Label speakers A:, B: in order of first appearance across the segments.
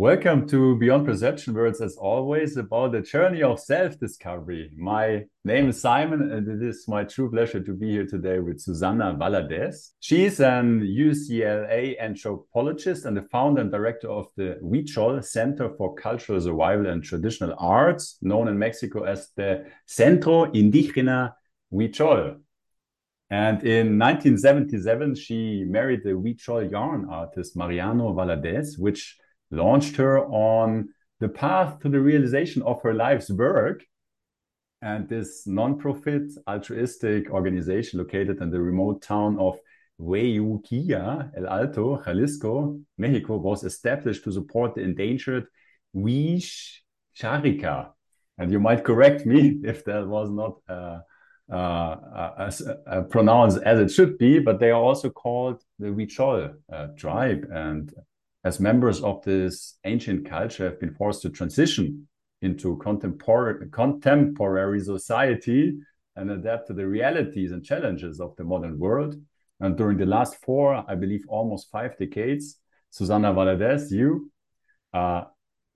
A: Welcome to Beyond Perception, it's as always about the journey of self discovery. My name is Simon, and it is my true pleasure to be here today with Susanna Valadez. She's an UCLA anthropologist and the founder and director of the Huichol Center for Cultural Survival and Traditional Arts, known in Mexico as the Centro Indígena Huichol. And in 1977, she married the Huichol yarn artist Mariano Valadez, which launched her on the path to the realization of her life's work. And this non-profit altruistic organization located in the remote town of Huejuquilla, El Alto, Jalisco, Mexico, was established to support the endangered Huish Sharika. And you might correct me if that was not uh, uh, as, uh, pronounced as it should be, but they are also called the Huichol uh, tribe. And as members of this ancient culture have been forced to transition into contemporary, contemporary society and adapt to the realities and challenges of the modern world. And during the last four, I believe almost five decades, Susanna Valadez, you, uh,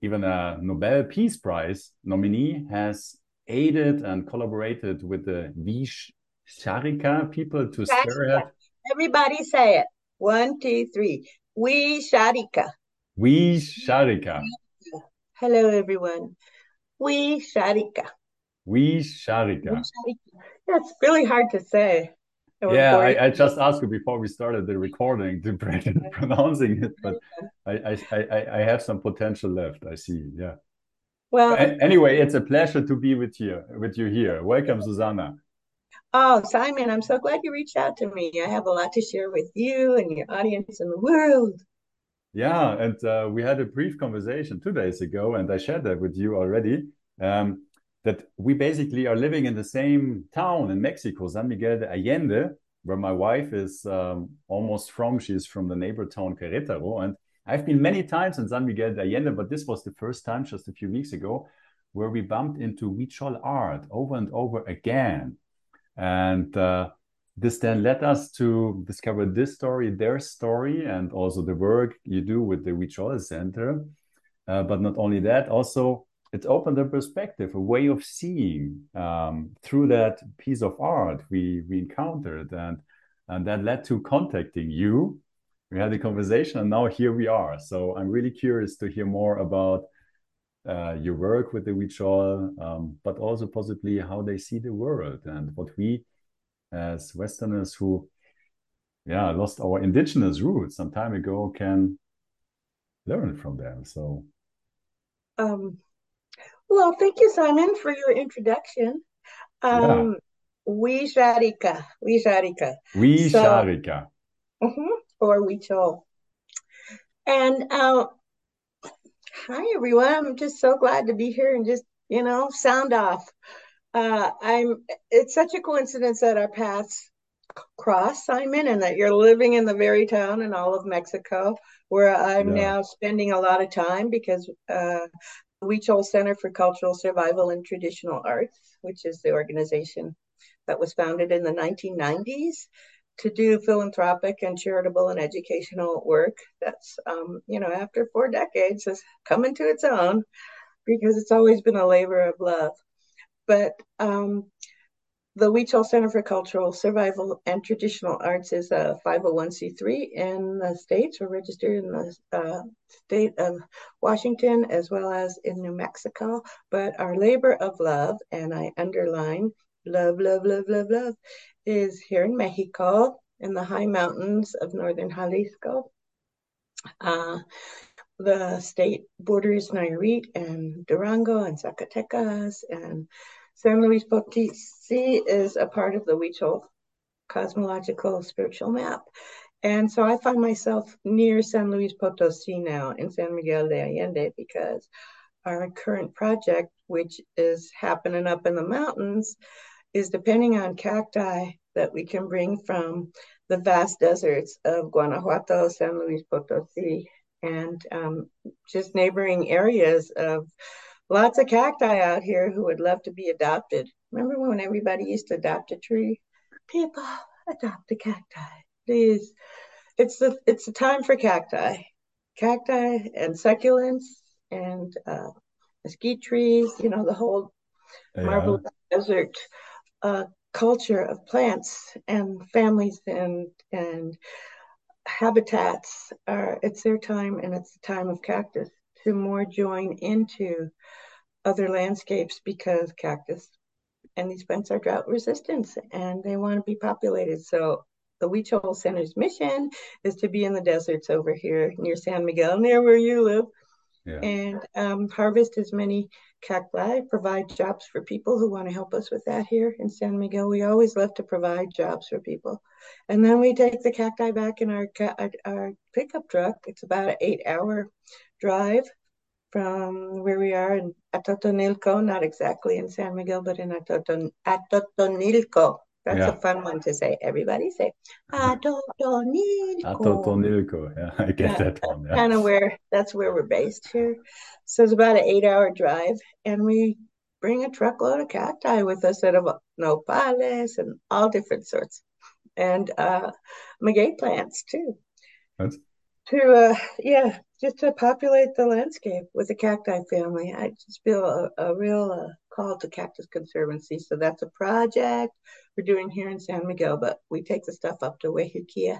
A: even a Nobel Peace Prize nominee, has aided and collaborated with the Vish Sharika people to spearhead.
B: Everybody say it. One, two, three. Wixárika.
A: We Sharika.
B: Hello, everyone. Wixárika.
A: We Sharika.
B: That's really hard to say.
A: Yeah, I, I, just asked you before we started the recording to pronouncing it, but I, I, I have some potential left. I see. Yeah. Well, anyway, it's a pleasure to be with you with you here. Welcome, Susanna.
B: Oh, Simon, I'm so glad you reached out to me. I have a lot to share with you and your audience in the world.
A: Yeah, and uh, we had a brief conversation two days ago, and I shared that with you already. Um, that we basically are living in the same town in Mexico, San Miguel de Allende, where my wife is um, almost from. She's from the neighbor town Querétaro. And I've been many times in San Miguel de Allende, but this was the first time just a few weeks ago where we bumped into Huichol art over and over again. And uh, this then led us to discover this story, their story, and also the work you do with the Huichol Center. Uh, but not only that, also it opened a perspective, a way of seeing um, through that piece of art we we encountered, and and that led to contacting you. We had a conversation, and now here we are. So I'm really curious to hear more about uh, your work with the Huichol, um, but also possibly how they see the world and what we as Westerners who, yeah, lost our indigenous roots some time ago can learn from them. So,
B: um, well, thank you, Simon, for your introduction. Um, yeah. Wixárika, we
A: so,
B: mm-hmm, or Huichol. And uh, Hi, everyone. I'm just so glad to be here and just, you know, sound off. Uh, I'm. It's such a coincidence that our paths cross, Simon, and that you're living in the very town in all of Mexico where I'm yeah. now spending a lot of time because uh, the Huichol Center for Cultural Survival and Traditional Arts, which is the organization that was founded in the 1990s, to do philanthropic and charitable and educational work that's um, you know after four decades has come into its own because it's always been a labor of love but um, the Huichol Center for Cultural Survival and Traditional Arts is a 501c3 in the states. We're registered in the uh, state of Washington as well as in New Mexico. But our labor of love, and I underline love, love, love, love, love, is here in Mexico in the high mountains of northern Jalisco. Uh, the state borders Nayarit and Durango and Zacatecas and San Luis Potosi is a part of the Huichol cosmological spiritual map. And so I find myself near San Luis Potosi now in San Miguel de Allende because our current project, which is happening up in the mountains, is depending on cacti that we can bring from the vast deserts of Guanajuato, San Luis Potosi, and um, just neighboring areas of lots of cacti out here who would love to be adopted. Remember when everybody used to adopt a tree? People adopt a cacti, please. It's the it's the time for cacti. cacti and succulents and uh, mesquite trees, you know, the whole yeah. marble desert uh, culture of plants and families and and habitats are it's their time and it's the time of cactus to more join into other landscapes because cactus and these plants are drought resistant and they want to be populated. So the Huichol Center's mission is to be in the deserts over here near San Miguel, near where you live, yeah. and um, harvest as many cacti, provide jobs for people who want to help us with that here in San Miguel. We always love to provide jobs for people. And then we take the cacti back in our, our pickup truck. It's about an eight hour drive from where we are in Atotonilco, not exactly in San Miguel, but in Atoton, Atotonilco. That's yeah. a fun one to say. Everybody say Atotonilco.
A: Atotonilco. Yeah, I get yeah, that one.
B: Yeah. Kind of where that's where we're based here. So it's about an eight-hour drive, and we bring a truckload of cacti with us out of nopales and all different sorts, and uh, maguey plants too. That's... To uh, yeah, just to populate the landscape with the cacti family. I just feel a, a real uh, call to Cactus Conservancy. So that's a project we're doing here in San Miguel, but we take the stuff up to Huejuquilla,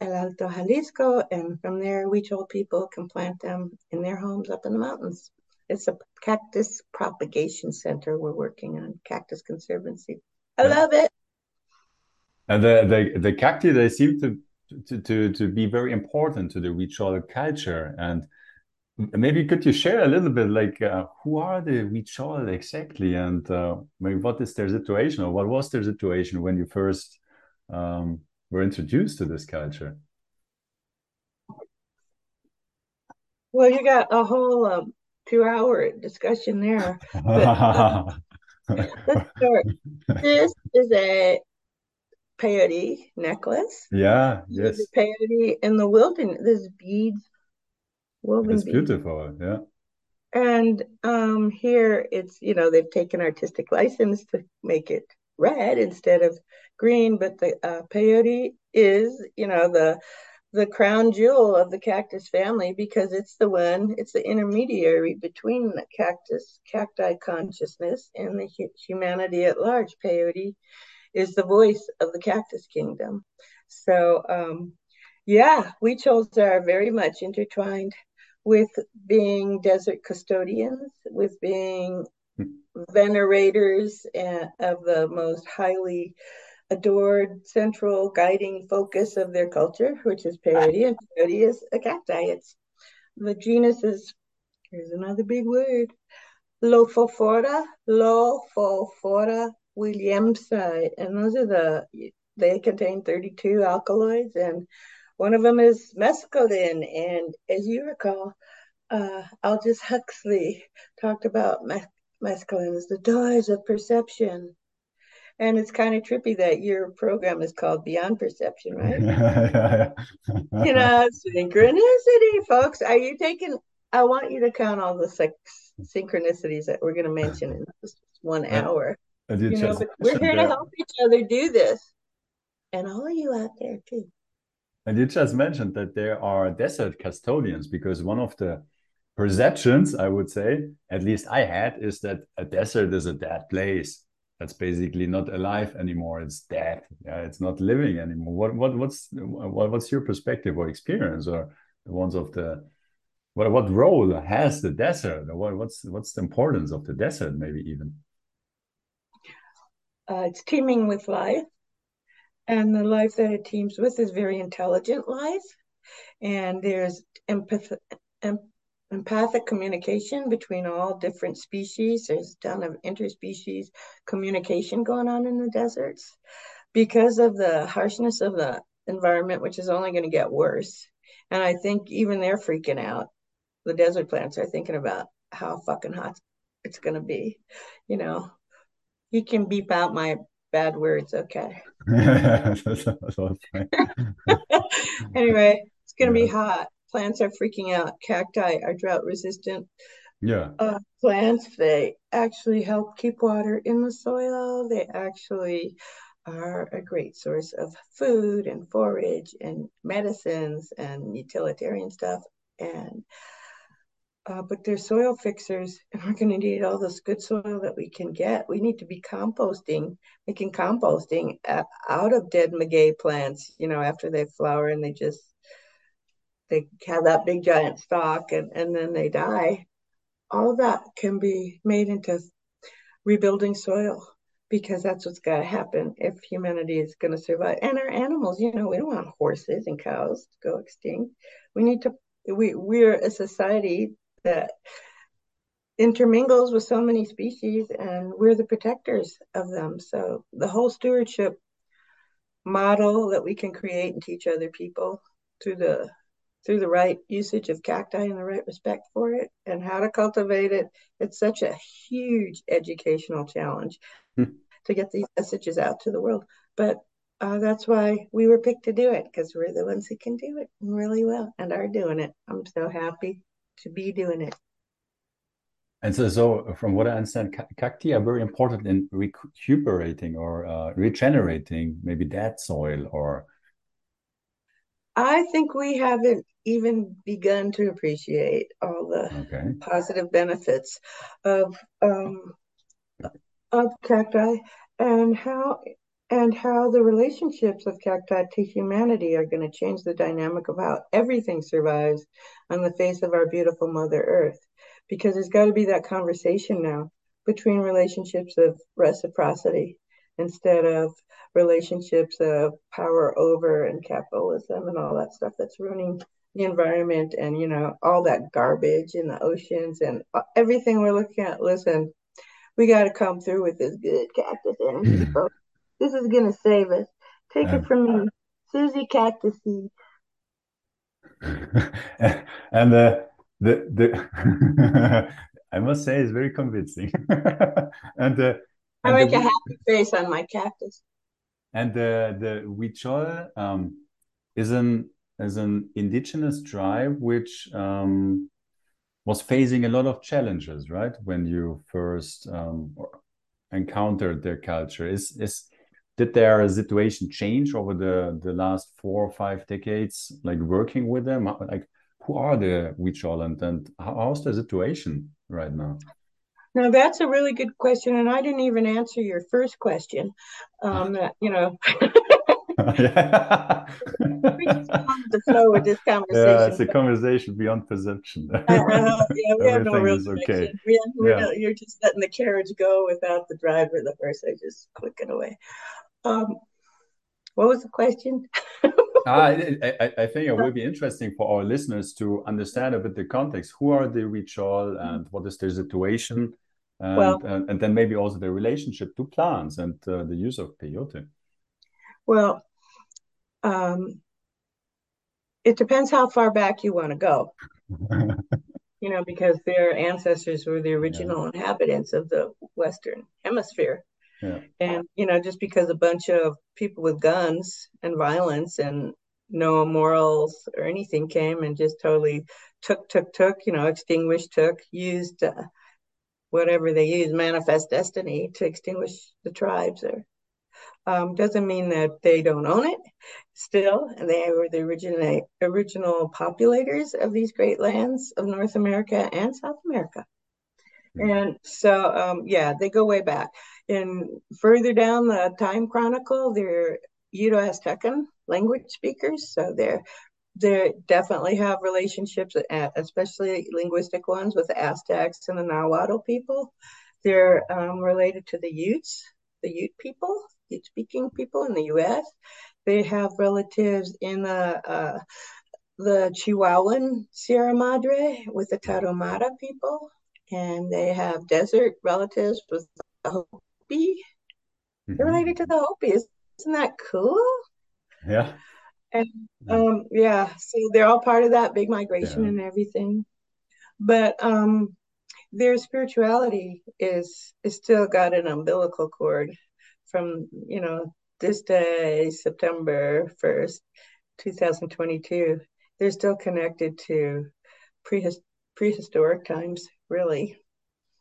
B: El Alto Jalisco, and from there, Huichol people can plant them in their homes up in the mountains. It's a cactus propagation center we're working on, Cactus Conservancy. I love it.
A: And the, the, the cacti, they seem to to, to, to be very important to the Huichol culture. And maybe could you share a little bit like uh, who are the Huichol exactly and uh, maybe what is their situation or what was their situation when you first um, were introduced to this culture?
B: Well, you got a whole um, two hour discussion there. But, uh, let's start. This is a peyote necklace.
A: Yeah, yes.
B: peyote in the wilderness. There's beads,
A: woven It's beautiful, yeah.
B: And um, here it's, you know, they've taken artistic license to make it red instead of green, but the uh, peyote is, you know, the the crown jewel of the cactus family because it's the one, it's the intermediary between the cactus, cacti consciousness and the humanity at large. Peyote is the voice of the cactus kingdom. So, um, yeah, chose are very much intertwined with being desert custodians, with being venerators eh, of the most highly adored central guiding focus of their culture, which is peyote, and peyote is a cacti. It's the genus is here's another big word, Lophophora, Lophophora Williamsii, and those are the they contain 32 alkaloids, and one of them is mescaline. And as you recall, uh, Aldous Huxley talked about mes- mescaline as the doors of perception. And it's kind of trippy that your program is called Beyond Perception, right? you know, synchronicity, folks. Are you taking? I want you to count all the six synchronicities that we're going to mention in this one hour. You know, we're here to help each other do this. And all of you out there too.
A: And you just mentioned that there are desert custodians because one of the perceptions, I would say, at least I had, is that a desert is a dead place. That's basically not alive anymore. It's dead. Yeah, it's not living anymore. What what what's what, what's your perspective or experience or the ones of the what what role has the desert? What what's what's the importance of the desert? Maybe even.
B: Uh, it's teeming with life. And the life that it teams with is very intelligent life. And there's empath- em- empathic communication between all different species. There's a ton of interspecies communication going on in the deserts because of the harshness of the environment, which is only going to get worse. And I think even they're freaking out. The desert plants are thinking about how fucking hot it's going to be. You know, you can beep out my bad words, okay? anyway, it's going to yeah. be hot. Plants are freaking out. Cacti are drought resistant.
A: Yeah.
B: Uh, plants, they actually help keep water in the soil. They actually are a great source of food and forage and medicines and utilitarian stuff. and uh, but they're soil fixers, and we're going to need all this good soil that we can get. We need to be composting, making composting out of dead maguey plants. You know, after they flower and they just they have that big giant stalk and and then they die. All of that can be made into rebuilding soil because that's what's got to happen if humanity is going to survive. And our animals, you know, we don't want horses and cows to go extinct. We need to. We we're a society that intermingles with so many species and we're the protectors of them. So the whole stewardship model that we can create and teach other people through the through the right usage of cacti and the right respect for it and how to cultivate it it's such a huge educational challenge hmm. to get these messages out to the world. But uh, that's why we were picked to do it because we're the ones who can do it really well and are doing it. I'm so happy to be doing it.
A: And so, so from what I understand, cacti are very important in recuperating or uh, regenerating maybe dead soil or.
B: I think we haven't even begun to appreciate all the okay. positive benefits of um, of cacti and how and how the relationships of cacti to humanity are going to change the dynamic of how everything survives on the face of our beautiful Mother Earth. Because there's got to be that conversation now between relationships of reciprocity instead of relationships of power over and capitalism and all that stuff that's ruining the environment and you know all that garbage in the oceans and everything we're looking at listen we got to come through with this good cactus energy folks this is gonna save us. Take yeah. it from me, Susie Cactus Seed.
A: and the the the I must say it's very convincing. and the
B: I make the, a happy face on my cactus.
A: And the the Huichol um, is an is an indigenous tribe which um, was facing a lot of challenges, right? When you first um, encountered their culture, is is did their situation change over the the last four or five decades like working with them? Uh, like who are the Huichol and, and how's the situation right now?
B: Now that's a really good question and i didn't even answer your first question. Ah. Um uh, you know yeah. we just the flow with this conversation.
A: Yeah, it's a conversation beyond perception. uh,
B: yeah, we have no real okay. We have, yeah. you're just letting the carriage go without the driver. The first, I just click it away. Um, what was the question? uh,
A: I, I, think it will be interesting for our listeners to understand a bit the context. Who are the Huichol and what is their situation? And, well, and, and, then maybe also the relationship to plants and uh, the use of peyote.
B: Well, um, it depends how far back you want to go. you know, because their ancestors were the original yeah. inhabitants of the Western Hemisphere. Yeah. And, you know, just because a bunch of people with guns and violence and no morals or anything came and just totally took, took, took, you know, extinguished, took, used uh, whatever they used, manifest destiny to extinguish the tribes or um, doesn't mean that they don't own it. Still, and they were the original original populators of these great lands of North America and South America. Mm-hmm. And so, um, yeah, they go way back. And further down the time chronicle, they're Uto-Aztecan language speakers. So they're they definitely have relationships, at especially linguistic ones, with the Aztecs and the Nahuatl people. They're um, related to the Utes, the Ute people, Speaking people in the U.S. They have relatives in the uh, the Chihuahuan Sierra Madre with the Tarahumara people, and they have desert relatives with the Hopi. Mm-hmm. They're related to the Hopi. Isn't that cool?
A: Yeah.
B: And um, yeah, so they're all part of that big migration yeah. and everything. But um, their spirituality is is still got an umbilical cord from you know this day, September first, two thousand twenty-two. They're still connected to prehist- prehistoric times, really.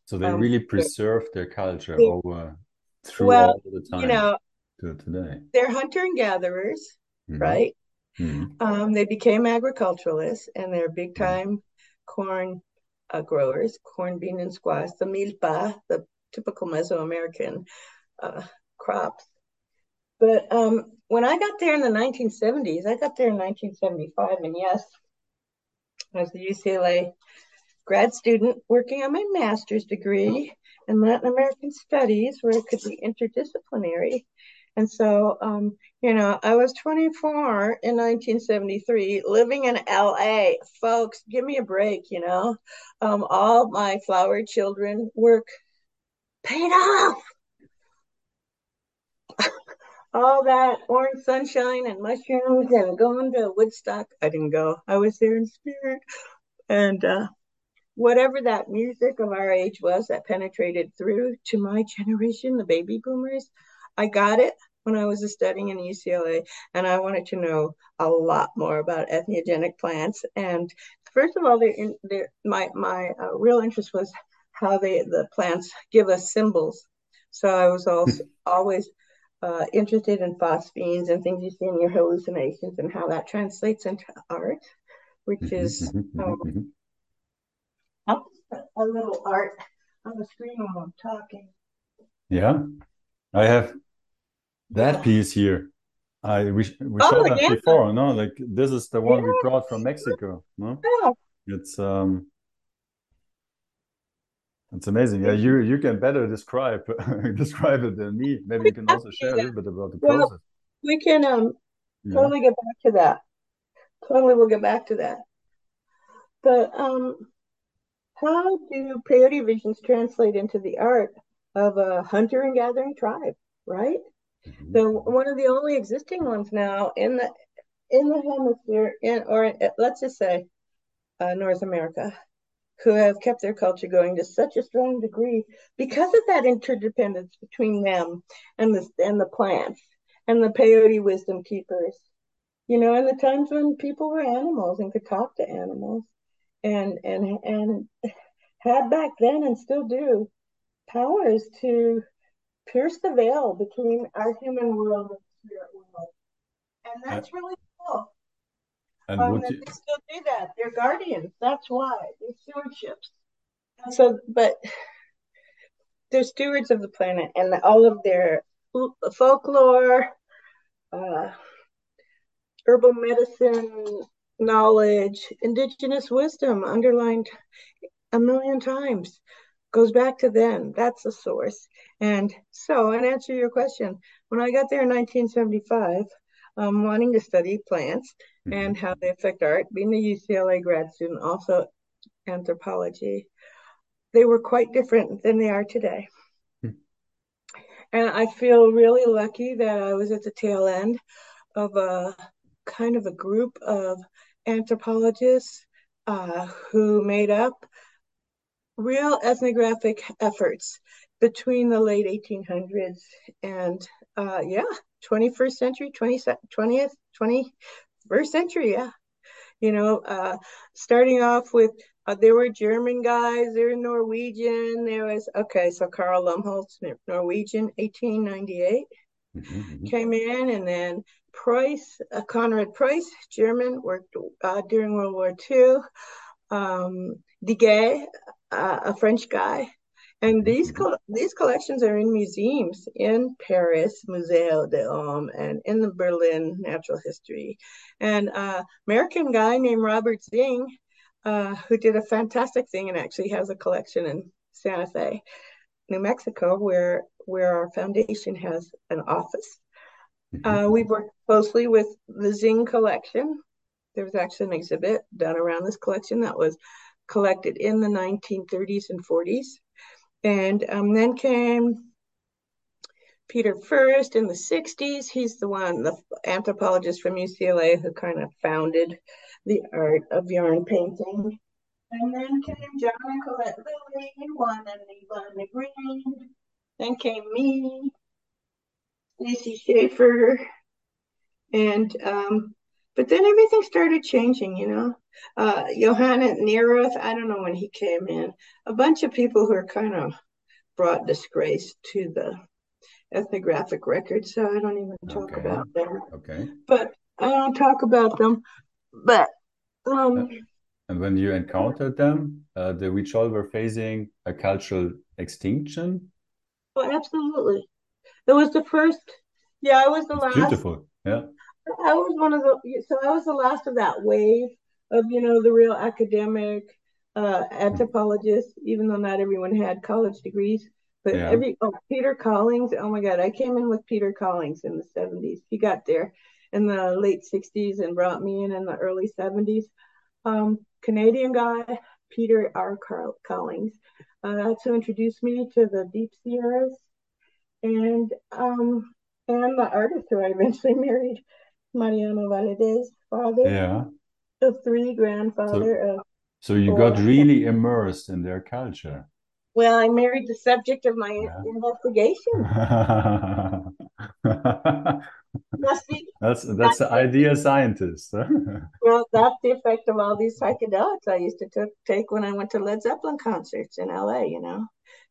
A: So they um, really preserve their culture they, over through well, all the time. You know, to today.
B: They're hunter and gatherers, mm-hmm. right? Mm-hmm. Um, they became agriculturalists and they're big time corn uh, growers, corn, bean, and squash, the milpa, the typical Mesoamerican uh, crops. But um, when I got there in the 1970s, I got there in 1975, and yes, I was a UCLA grad student working on my master's degree in Latin American studies, where it could be interdisciplinary. And so, um, you know, I was 24 in 1973, living in LA. Folks, give me a break, you know. Um, all my flower children work paid off. All that orange sunshine and mushrooms and going to Woodstock. I didn't go. I was there in spirit. And uh, whatever that music of our age was that penetrated through to my generation, the baby boomers, I got it when I was studying in UCLA, and I wanted to know a lot more about entheogenic plants. And first of all, they, they, my my uh, real interest was how they the plants give us symbols. So I was also always uh, interested in phosphenes and things you see in your hallucinations and how that translates into art, which is um, a little art on the screen while I'm talking.
A: Yeah, I have that piece here. I we, we oh, saw that yeah. before, no? Like this is the one yeah. we brought from Mexico, no? Yeah. It's um it's amazing. Yeah, you you can better describe describe it than me. Maybe you can also share a little bit about the well, process.
B: We can um totally get back to that. Totally we'll get back to that. But um how do peyote visions translate into the art of a hunter and gathering tribe, right? Mm-hmm. So one of the only existing ones now in the in the hemisphere, in or let's just say uh, North America, who have kept their culture going to such a strong degree because of that interdependence between them and the and the plants and the peyote wisdom keepers. You know, in the times when people were animals and could talk to animals, and and and had back then and still do powers to pierce the veil between our human world and the spirit world. And that's really cool. And um, would you... they still do that. They're guardians. That's why. They're stewardships. And so, but they're stewards of the planet and all of their folklore, uh, herbal medicine knowledge, indigenous wisdom underlined a million times goes back to them. That's the source. And so, in answer to your question, when I got there in 1975, um, wanting to study plants mm-hmm. and how they affect art, being a UCLA grad student, also anthropology, they were quite different than they are today. Mm-hmm. And I feel really lucky that I was at the tail end of a kind of a group of anthropologists uh, who made up real ethnographic efforts between the late 1800s and uh, yeah 21st century 20, 20th 21st century yeah you know uh, starting off with uh, there were german guys there were norwegian there was okay so Carl Lumholtz norwegian 1898 mm-hmm, came in and then Price, uh, Konrad Preuss, German, worked uh, during World War II. Um, Diguet, uh, a French guy. And these co- these collections are in museums in Paris, Museo de Homme, and in the Berlin Natural History. And uh, American guy named Robert Zingg, uh, who did a fantastic thing and actually has a collection in Santa Fe, New Mexico, where where our foundation has an office. Mm-hmm. Uh, we've worked closely with the Zingg collection. There was actually an exhibit done around this collection that was collected in the 1930s and 40s. And um, then came Peter Furst in the 60s. He's the one, the anthropologist from UCLA who kind of founded the art of yarn painting. And then came John and Colette Lilly, one and Yvonne Green. Then came me, Stacy Schaefer, and um, but then everything started changing, you know. Uh, Johannes Neurath, I don't know when he came in. A bunch of people who are kind of brought disgrace to the ethnographic record, so I don't even talk okay. about them.
A: Okay.
B: But I don't talk about them, but um,
A: and when you encountered them, uh, the Huichol were facing a cultural extinction.
B: Oh, absolutely. It was the first. Yeah, I was the
A: it's
B: last.
A: Beautiful. Yeah.
B: I was one of the. So I was the last of that wave of you know the real academic uh, anthropologists, even though not everyone had college degrees. But yeah. every oh Peter Collings, oh my God, I came in with Peter Collings in the 70s. He got there in the late 60s and brought me in in the early 70s. Um, Canadian guy, Peter R. Carl Collings. Uh, that's who introduced me to the Deep Sierras and um, and the artist who I eventually married, Mariano Valadez, father
A: yeah.
B: Of three, grandfather so, of.
A: So you four. got really immersed in their culture.
B: Well, I married the subject of my yeah. investigation.
A: Must be. That's that's the idea scientist.
B: well, that's the effect of all these psychedelics I used to t- take when I went to Led Zeppelin concerts in LA. You know,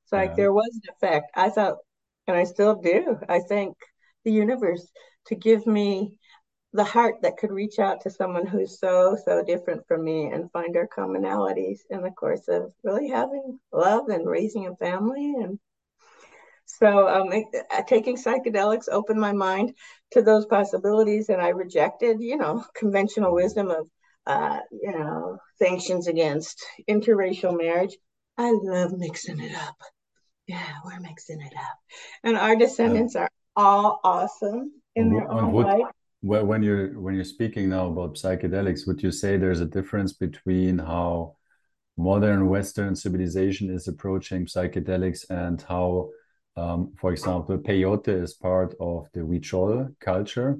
B: it's like yeah. there was an effect. I thought, and I still do. I thank the universe to give me the heart that could reach out to someone who's so so different from me and find our commonalities in the course of really having love and raising a family. And so um, taking psychedelics opened my mind to those possibilities and i rejected you know conventional wisdom of uh, you know sanctions against interracial marriage. I love mixing it up. Yeah we're mixing it up. And our descendants are all awesome in their own way
A: well, when you're when you're speaking now about psychedelics, would you say there's a difference between how modern Western civilization is approaching psychedelics and how, um, for example, peyote is part of the Huichol culture?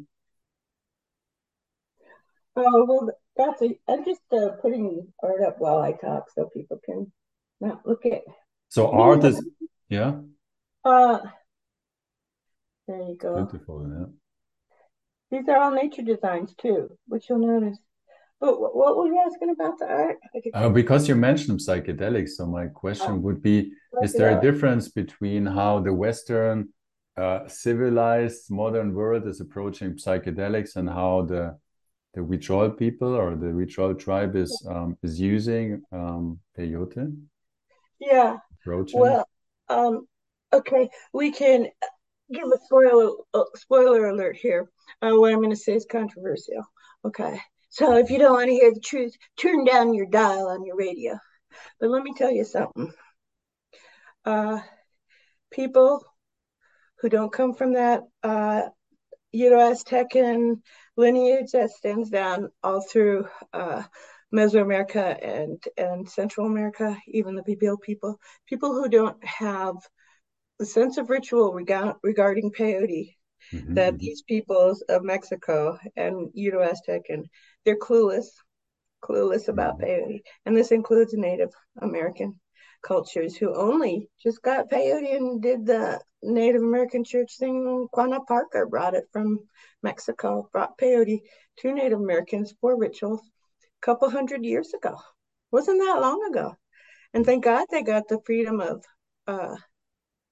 B: Oh well, that's a. I'm just uh, putting art up while I talk so people can not look at.
A: So art is yeah.
B: Uh, there you go.
A: Beautiful, yeah.
B: These are all nature designs too, which you'll notice. But what were you asking about the art?
A: Uh, because you mentioned psychedelics, so my question oh, would be: Is there a difference between how the Western uh, civilized modern world is approaching psychedelics and how the the Huichol people or the Huichol tribe is um, is using um, peyote?
B: Yeah. Approaching? Well, um, okay, we can give a spoiler uh, spoiler alert here. Uh, what I'm going to say is controversial. Okay, so if you don't want to hear the truth, turn down your dial on your radio. But let me tell you something. Uh, people who don't come from that uh, Uto-Aztecan lineage that stands down all through uh, Mesoamerica and and Central America, even the PPL people, people who don't have the sense of ritual regarding peyote mm-hmm. that these peoples of Mexico and Uto-Aztec and they're clueless, clueless about mm-hmm. peyote, and this includes Native American cultures who only just got peyote and did the Native American church thing. Quanah Parker brought it from Mexico, brought peyote to Native Americans for rituals a couple hundred years ago. Wasn't that long ago. And thank God they got the freedom of uh,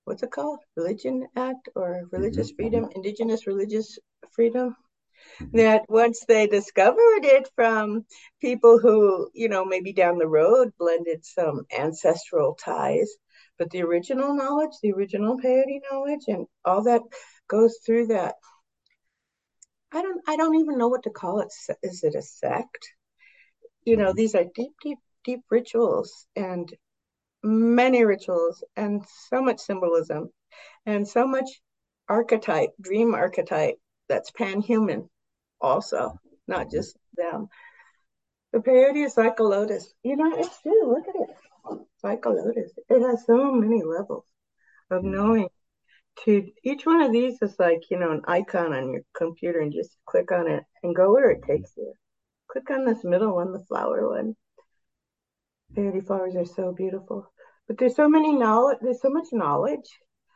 B: what's it called? Religion Act or Religious mm-hmm. Freedom, Indigenous Religious Freedom. Mm-hmm. That once they discovered it from people who, you know, maybe down the road blended some ancestral ties, but the original knowledge, the original peyote knowledge, and all that goes through that. I don't, I don't even know what to call it. Is it a sect? You know, mm-hmm. these are deep, deep, deep rituals, and many rituals and so much symbolism and so much archetype, dream archetype that's pan-human also, not just them. The peyote is like a lotus. You know, it's true. Look at it. It's like a lotus. It has so many levels of mm-hmm. knowing. To each one of these is like, you know, an icon on your computer and just click on it and go where it takes you. Click on this middle one, the flower one. Peyote flowers are so beautiful. But there's so many knowledge, there's so much knowledge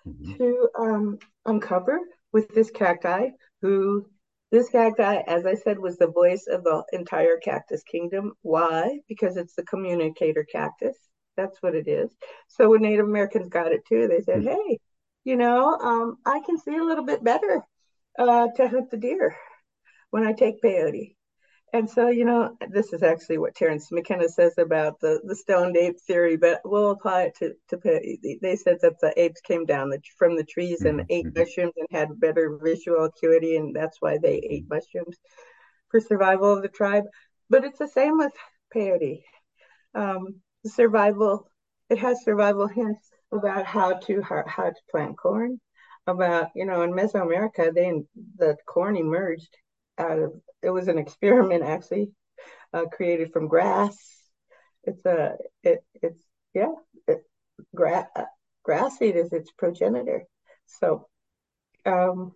B: mm-hmm. to um, uncover with this cacti, who this cacti, as I said, was the voice of the entire cactus kingdom. Why? Because it's the communicator cactus. That's what it is. So when Native Americans got it too, they said, mm-hmm. hey, you know, um, I can see a little bit better uh, to hunt the deer. when I take peyote. And so, you know, this is actually what Terence McKenna says about the, the stoned ape theory, but we'll apply it to, to they said that the apes came down the, from the trees and mm-hmm. ate mm-hmm. mushrooms and had better visual acuity, and that's why they ate mushrooms for survival of the tribe. But it's the same with peyote. Um, survival, it has survival hints about how to how, how to plant corn, about you know in Mesoamerica they the corn emerged out of it was an experiment actually uh, created from grass. It's a it it's yeah it, grass grass seed is its progenitor. So um,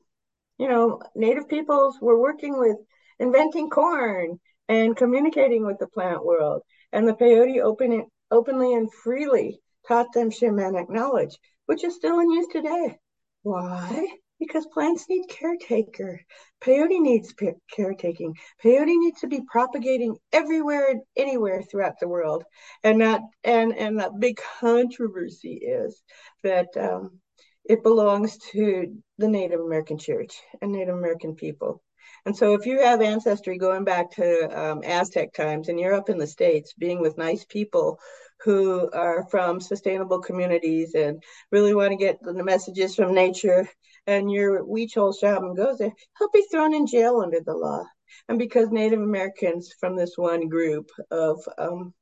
B: you know native peoples were working with inventing corn and communicating with the plant world, and the peyote open, it openly and freely taught them shamanic knowledge, which is still in use today. Why? Because plants need caretaker. Peyote needs caretaking. Peyote needs to be propagating everywhere, anywhere throughout the world, and that and and that big controversy is that um, it belongs to the Native American Church and Native American people. And so, if you have ancestry going back to um, Aztec times and you're up in the States being with nice people who are from sustainable communities and really want to get the messages from nature, and your Huichol shaman goes there, he'll be thrown in jail under the law. And because Native Americans from this one group of um,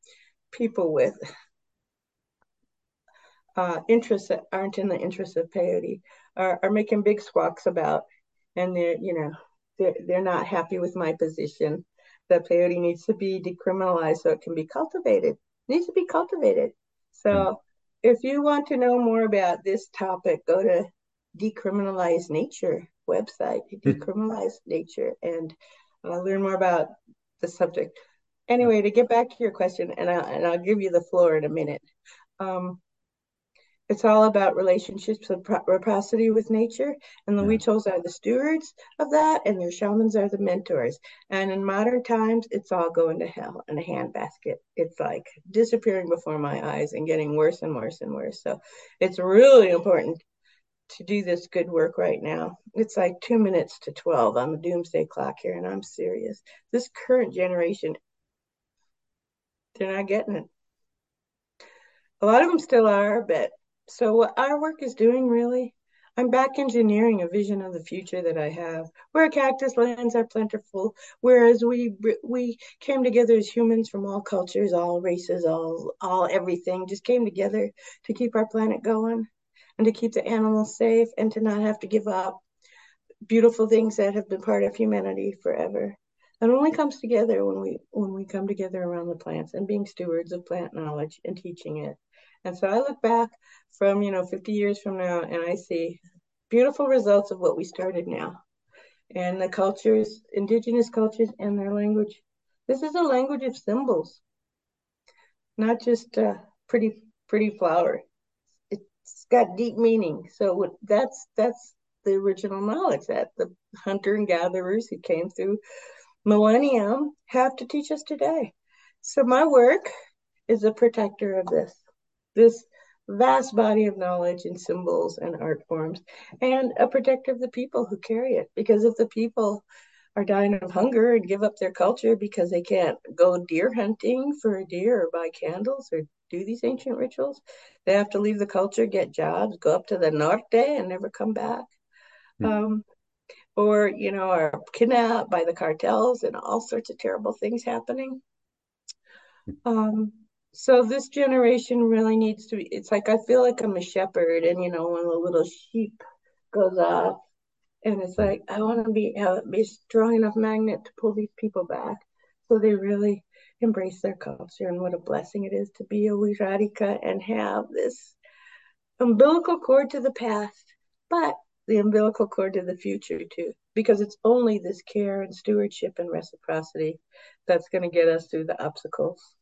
B: people with uh, interests that aren't in the interest of peyote are, are making big squawks about, and they're, you know, they're, they're not happy with my position that peyote needs to be decriminalized so it can be cultivated needs to be cultivated. So mm. if you want to know more about this topic, go to Decriminalize Nature website, hmm. Decriminalize Nature, and uh, learn more about the subject. Anyway, to get back to your question, and, I, and I'll give you the floor in a minute. Um, it's all about relationships of reciprocity with nature, and the yeah. Are the stewards of that, and your shamans are the mentors. And in modern times, it's all going to hell in a handbasket. It's like disappearing before my eyes and getting worse and worse and worse. So it's really important to do this good work right now. It's like two minutes to 12 on the doomsday clock here, and I'm serious. This current generation, they're not getting it. A lot of them still are, but so what our work is doing really, I'm back engineering a vision of the future that I have, where cactus lands are plentiful, whereas we we came together as humans from all cultures, all races, all all everything, just came together to keep our planet going and to keep the animals safe and to not have to give up beautiful things that have been part of humanity forever. It only comes together when we when we come together around the plants and being stewards of plant knowledge and teaching it. And so I look back from, you know, 50 years from now and I see beautiful results of what we started now. And the cultures, indigenous cultures and their language. This is a language of symbols, not just a pretty, pretty flower. It's got deep meaning. So that's that's the original knowledge that the hunter and gatherers who came through millennium have to teach us today. So my work is a protector of this this vast body of knowledge and symbols and art forms and a protector of the people who carry it. Because if the people are dying of hunger and give up their culture because they can't go deer hunting for a deer or buy candles or do these ancient rituals they have to leave the culture get jobs go up to the norte and never come back. Mm-hmm. um, or you know are kidnapped by the cartels and all sorts of terrible things happening. Um, so this generation really needs to be it's like i feel like i'm a shepherd and you know when the little sheep goes off and it's like i want to be uh, be a strong enough magnet to pull these people back. So they really embrace their culture and what a blessing it is to be a Wixárika and have this umbilical cord to the past but the umbilical cord to the future too because it's only this care and stewardship and reciprocity that's going to get us through the obstacles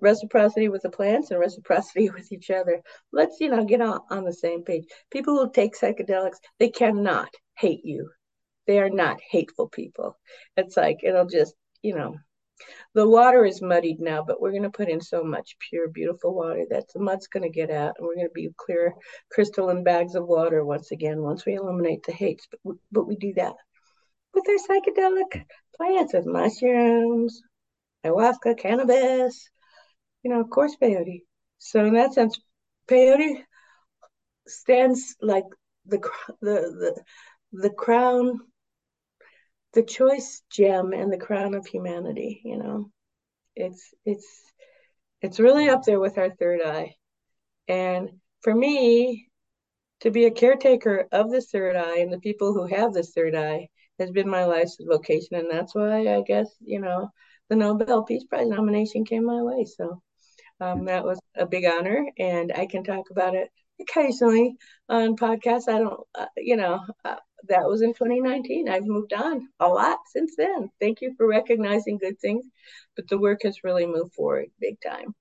B: reciprocity with the plants and reciprocity with each other. Let's, you know, get on, on the same page. People who take psychedelics, they cannot hate you. They are not hateful people. It's like, it'll just, you know, the water is muddied now, but we're going to put in so much pure, beautiful water that the mud's going to get out, and we're going to be clear crystalline bags of water once again once we eliminate the hates. But we, but we do that. with our psychedelic plants with mushrooms, ayahuasca, cannabis, you know, of course, peyote. So in that sense, peyote stands like the the the the crown, the choice gem and the crown of humanity. You know, it's it's it's really up there with our third eye. And for me, to be a caretaker of this third eye and the people who have this third eye has been my life's vocation. And that's why I guess, you know, the Nobel Peace Prize nomination came my way. So um, that was a big honor. And I can talk about it occasionally on podcasts. I don't, uh, you know, uh, that was in 2019. I've moved on a lot since then. Thank you for recognizing good things, but the work has really moved forward big time.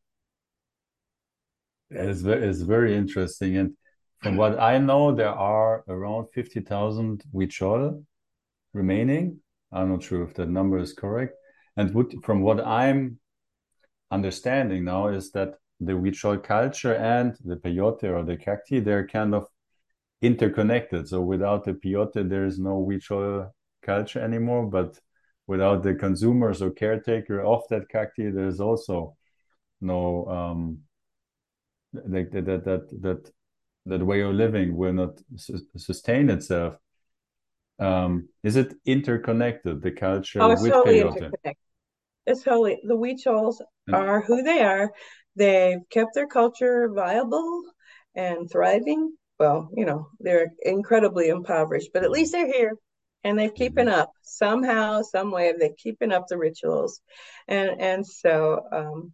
A: It's very, very interesting. And from what I know, there are around 50,000 Huichol remaining. I'm not sure if that number is correct. And what, from what I'm understanding now is that the Huichol culture and the peyote or the cacti, they're kind of interconnected. So without the peyote, there is no Huichol culture anymore. But without the consumers or caretaker of that cacti, there's also no um, that that that that that way of living will not su sustain itself. Um, is it interconnected? The culture
B: oh, it's with totally peyote? Interconnected. It's totally the Huichols are who they are. They've kept their culture viable and thriving. Well, you know, they're incredibly impoverished, but at least they're here and they're keeping mm -hmm. up somehow, some way. They're keeping up the rituals, and and so um,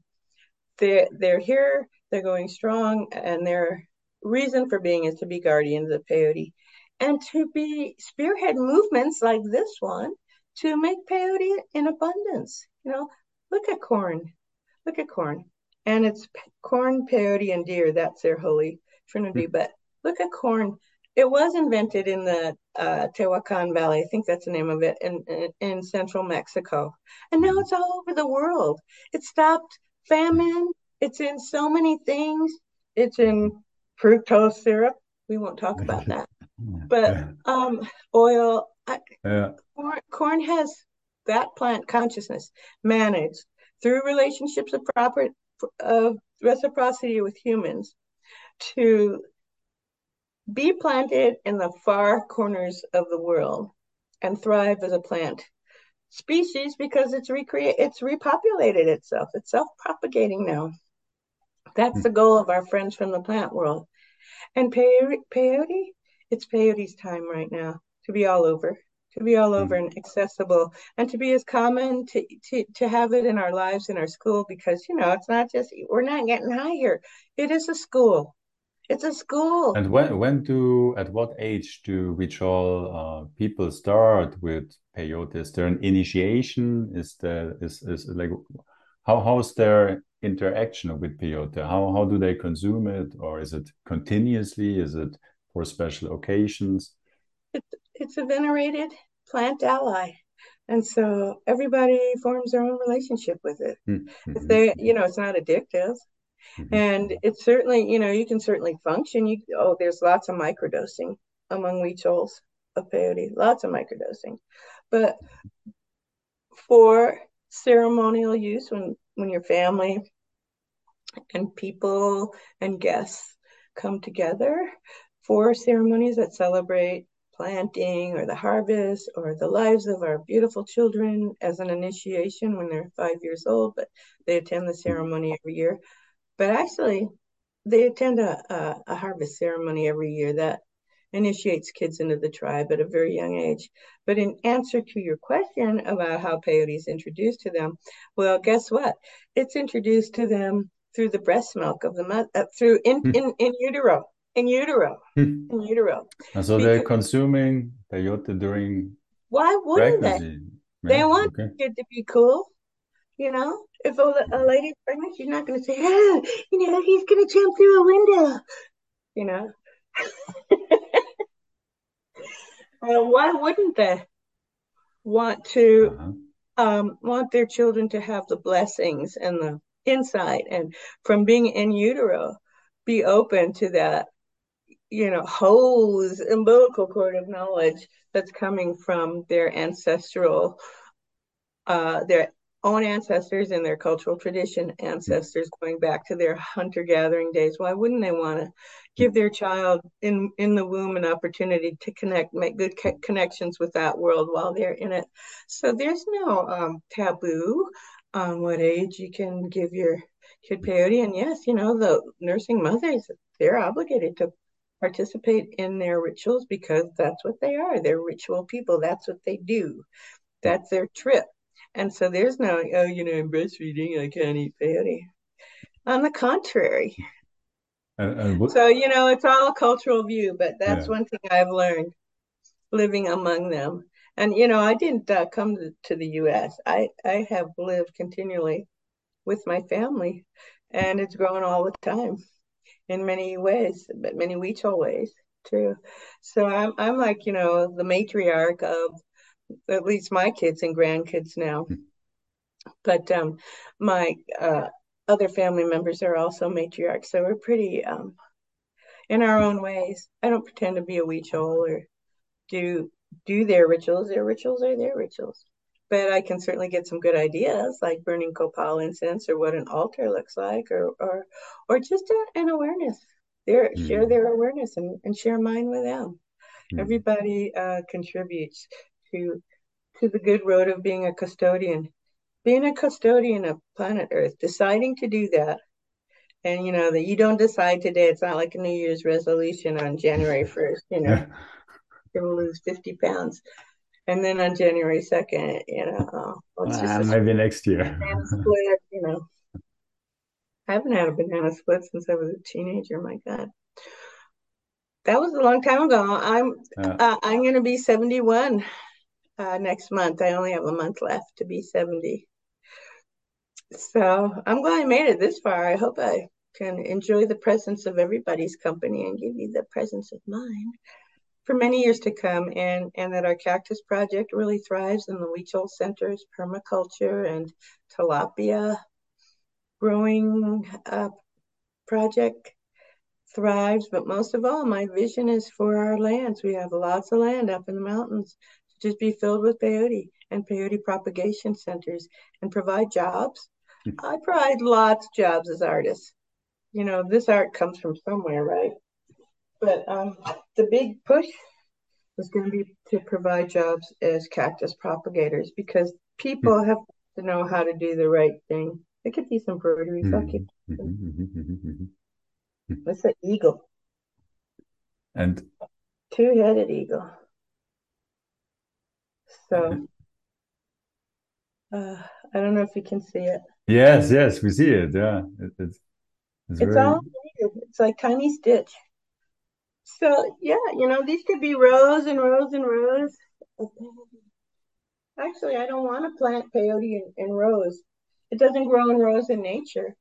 B: they they're here. They're going strong, and their reason for being is to be guardians of peyote, and to be spearhead movements like this one to make peyote in abundance. You know, look at corn, look at corn and it's corn, peyote, and deer. That's their holy trinity. Mm-hmm. But look at corn. It was invented in the uh, Tehuacan Valley. I think that's the name of it in, in, in central Mexico. And now it's all over the world. It stopped famine. It's in so many things. It's in fructose syrup. We won't talk about that. But um, oil. I, yeah. corn, corn has that plant consciousness managed through relationships of proper of reciprocity with humans to be planted in the far corners of the world and thrive as a plant species because it's recreate it's repopulated itself. It's self-propagating now. That's hmm. the goal of our friends from the plant world. And peyote it's peyote's time right now to be all over to be all over mm-hmm. and accessible and to be as common to, to to have it in our lives in our school because you know it's not just we're not getting high here. It is a school. It's a school.
A: And when when do at what age do Huichol uh, people start with peyote? Is there an initiation? Is there is is like how how's their interaction with peyote? How how do they consume it? Or is it continuously? Is it for special occasions
B: it's a venerated plant ally. And so everybody forms their own relationship with it. Mm-hmm. if they you know it's not addictive. Mm-hmm. and it's certainly you know you can certainly function. You oh there's lots of microdosing among Huichols of peyote lots of microdosing. But for ceremonial use when when your family and people and guests come together for ceremonies that celebrate planting or the harvest or the lives of our beautiful children as an initiation when they're five years old, but they attend the ceremony every year. But actually, they attend a, a, a harvest ceremony every year that initiates kids into the tribe at a very young age. But in answer to your question about how peyote is introduced to them, well, guess what? It's introduced to them through the breast milk of the mother, uh, through in, hmm. in, in utero in utero. Hmm. in utero.
A: And so because, they're consuming peyote during
B: why wouldn't pregnancy. they? Yeah, they want okay. it to be cool. You know, if a, a lady's pregnant, she's not going to say, "Oh, you know, he's going to jump through a window." You know. well, why wouldn't they want to uh-huh. um, want their children to have the blessings and the insight and from being in utero be open to that you know, hose umbilical cord of knowledge that's coming from their ancestral, uh, their own ancestors and their cultural tradition ancestors going back to their hunter gathering days. Why wouldn't they want to give their child in in the womb an opportunity to connect make good co- connections with that world while they're in it? So there's no um, taboo on what age you can give your kid peyote. And yes you know the nursing mothers they're obligated to participate in their rituals because that's what they are they're ritual people that's what they do that's their trip and so there's no, oh, you know, I'm breastfeeding, I can't eat peyote. On the contrary.
A: And, and what,
B: so, you know, it's all a cultural view, but that's
A: Yeah.
B: one thing I've learned living among them. And, you know, I didn't uh, come to, to the US. I, I have lived continually with my family, and it's grown all the time in many ways, but many Huichol ways too. So I'm, I'm like, you know, the matriarch of at least my kids and grandkids now. But um, my uh, other family members are also matriarchs, so we're pretty um, in our own ways. I don't pretend to be a Huichol or do do their rituals. Their rituals are their rituals. But I can certainly get some good ideas, like burning copal incense, or what an altar looks like, or or or just a, an awareness. Their
A: Mm.
B: share their awareness and, and share mine with them.
A: Mm.
B: Everybody uh, contributes to to the good road of being a custodian. Being a custodian of planet Earth, deciding to do that. And you know that you don't decide today. It's not like a New Year's resolution on January 1st, you know,
A: yeah.
B: gonna lose 50 pounds. And then on January 2nd, you know, it's
A: Ah,
B: just
A: maybe next year.
B: split, you know. I haven't had a banana split since I was a teenager. My God. That was a long time ago. I'm
A: Yeah.
B: uh, I'm gonna be 71 uh, next month. I only have a month left to be 70. So I'm glad I made it this far. I hope I can enjoy the presence of everybody's company and give you the presence of mine for many years to come. And, and that our cactus project really thrives in the Huichol Center's permaculture and tilapia growing uh, project thrives. But most of all, my vision is for our lands. We have lots of land up in the mountains to just be filled with peyote and peyote propagation centers and provide jobs. I provide lots of jobs as artists. You know, this art comes from somewhere, right? But um, the big push is going to be to provide jobs as cactus propagators because people have to know how to do the right thing. It could be some keep
A: Mhm, mhm, mhm, mhm.
B: That's an eagle,
A: And
B: two-headed eagle. So uh, I don't know if you can see it.
A: yes, yes, we see it. Yeah, it, it's it's
B: It's
A: very
B: all native. It's like tiny stitch. So yeah, you know, these could be rows and rows and rows. Actually, I don't want to plant peyote in, in rows. It doesn't grow in rows in nature.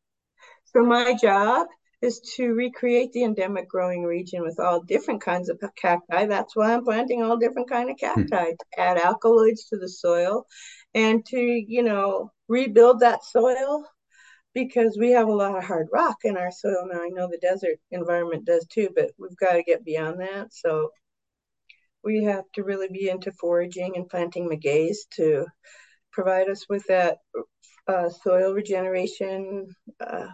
B: So my job is to recreate the endemic growing region with all different kinds of cacti. That's why I'm planting all different kind of hmm. cacti to add alkaloids to the soil and to, you know, rebuild that soil because we have a lot of hard rock in our soil now. I know the desert environment does too, but we've got to get beyond that. So we have to really be into foraging and planting magueys to provide us with that uh, soil regeneration, uh,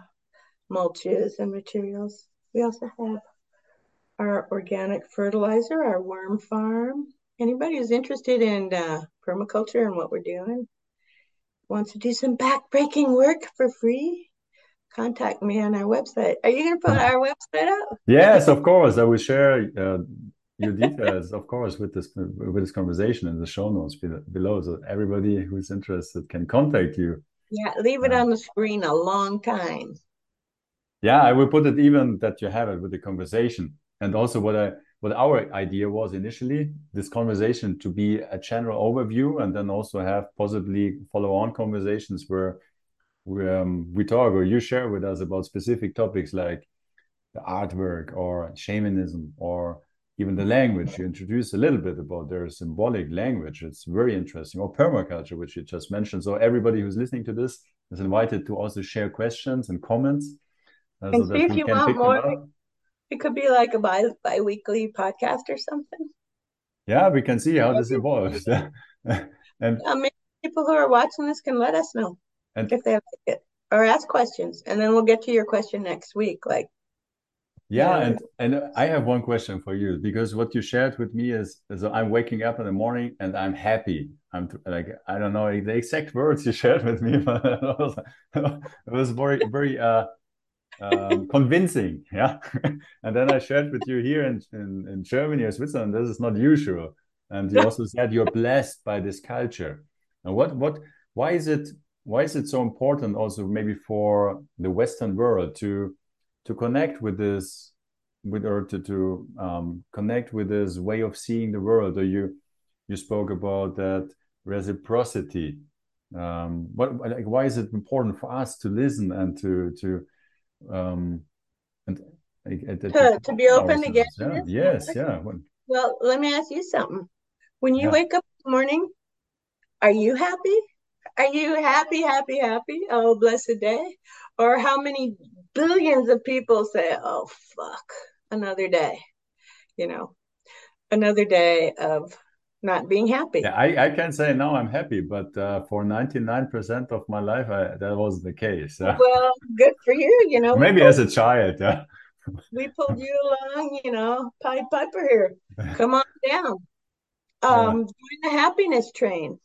B: mulches and materials. We also have our organic fertilizer, our worm farm. Anybody who's interested in uh, permaculture and what we're doing, wants to do some backbreaking work for free, contact me on our website. Are you going to put our website up?
A: yes, of course. I will share uh, your details, of course, with this with this conversation in the show notes below, so everybody who's interested can contact you.
B: Yeah, leave it
A: Yeah.
B: on the screen a long time.
A: Yeah, I will put it even that you have it with the conversation. And also what I what our idea was initially, this conversation to be a general overview and then also have possibly follow-on conversations where we, um, we talk or you share with us about specific topics like the artwork or shamanism or even the language. You introduce a little bit about their symbolic language. It's very interesting. Or permaculture, which you just mentioned. So everybody who's listening to this is invited to also share questions and comments uh, so that
B: if
A: we
B: you
A: can
B: want
A: pick them
B: more
A: up.
B: It could be like a bi bi-weekly podcast or something.
A: Yeah, we can see how this evolves. and
B: maybe people who are watching this can let us know and, if they like it or ask questions, and then we'll get to your question next week. Like,
A: yeah, and and I have one question for you because what you shared with me is, is I'm waking up in the morning and I'm happy. I'm like I don't know the exact words you shared with me, but it was, it was very very uh, um, convincing. Yeah, and then I shared with you here in, in in Germany or Switzerland. This is not usual, and you also said you're blessed by this culture. And what what why is it why is it so important also maybe for the Western world to to connect with this with or to, to um, connect with this way of seeing the world or you you spoke about that reciprocity um, what like why is it important for us to listen and to to um and
B: to, to, be open again?
A: yeah. yes yeah
B: well let me ask you something. When you yeah. wake up in the morning are you happy? Are you happy happy happy? Oh blessed day. Or how many billions of people say, oh, fuck, another day, you know, another day of not being happy.
A: Yeah, I, I can say now I'm happy, but uh, for 99% of my life, I, that was the case.
B: well, good for you, you know.
A: Maybe as a child, yeah.
B: we pulled you along, you know, Pied Piper here. Come on down. Um, yeah. During the happiness train,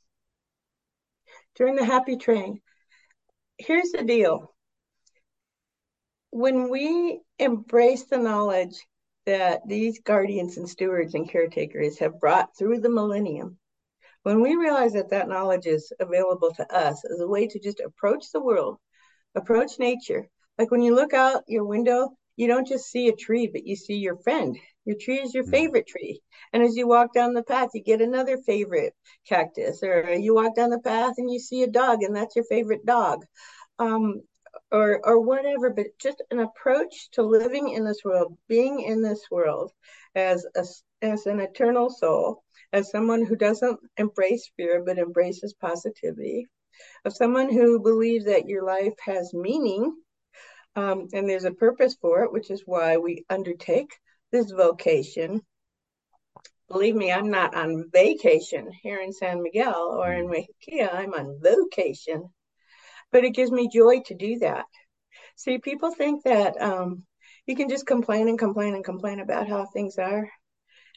B: during the happy train, here's the deal when we embrace the knowledge that these guardians and stewards and caretakers have brought through the millennium, when we realize that that knowledge is available to us as a way to just approach the world, approach nature, like when you look out your window, you don't just see a tree, but you see your friend. Your tree is your hmm. favorite tree. And as you walk down the path, you get another favorite cactus, or you walk down the path and you see a dog, and that's your favorite dog. Um, or or whatever but just an approach to living in this world being in this world as a, as an eternal soul as someone who doesn't embrace fear but embraces positivity of someone who believes that your life has meaning um, and there's a purpose for it which is why we undertake this vocation believe me i'm not on vacation here in san miguel or in Mexico. i'm on vocation but it gives me joy to do that. See, people think that um, you can just complain and complain and complain about how things are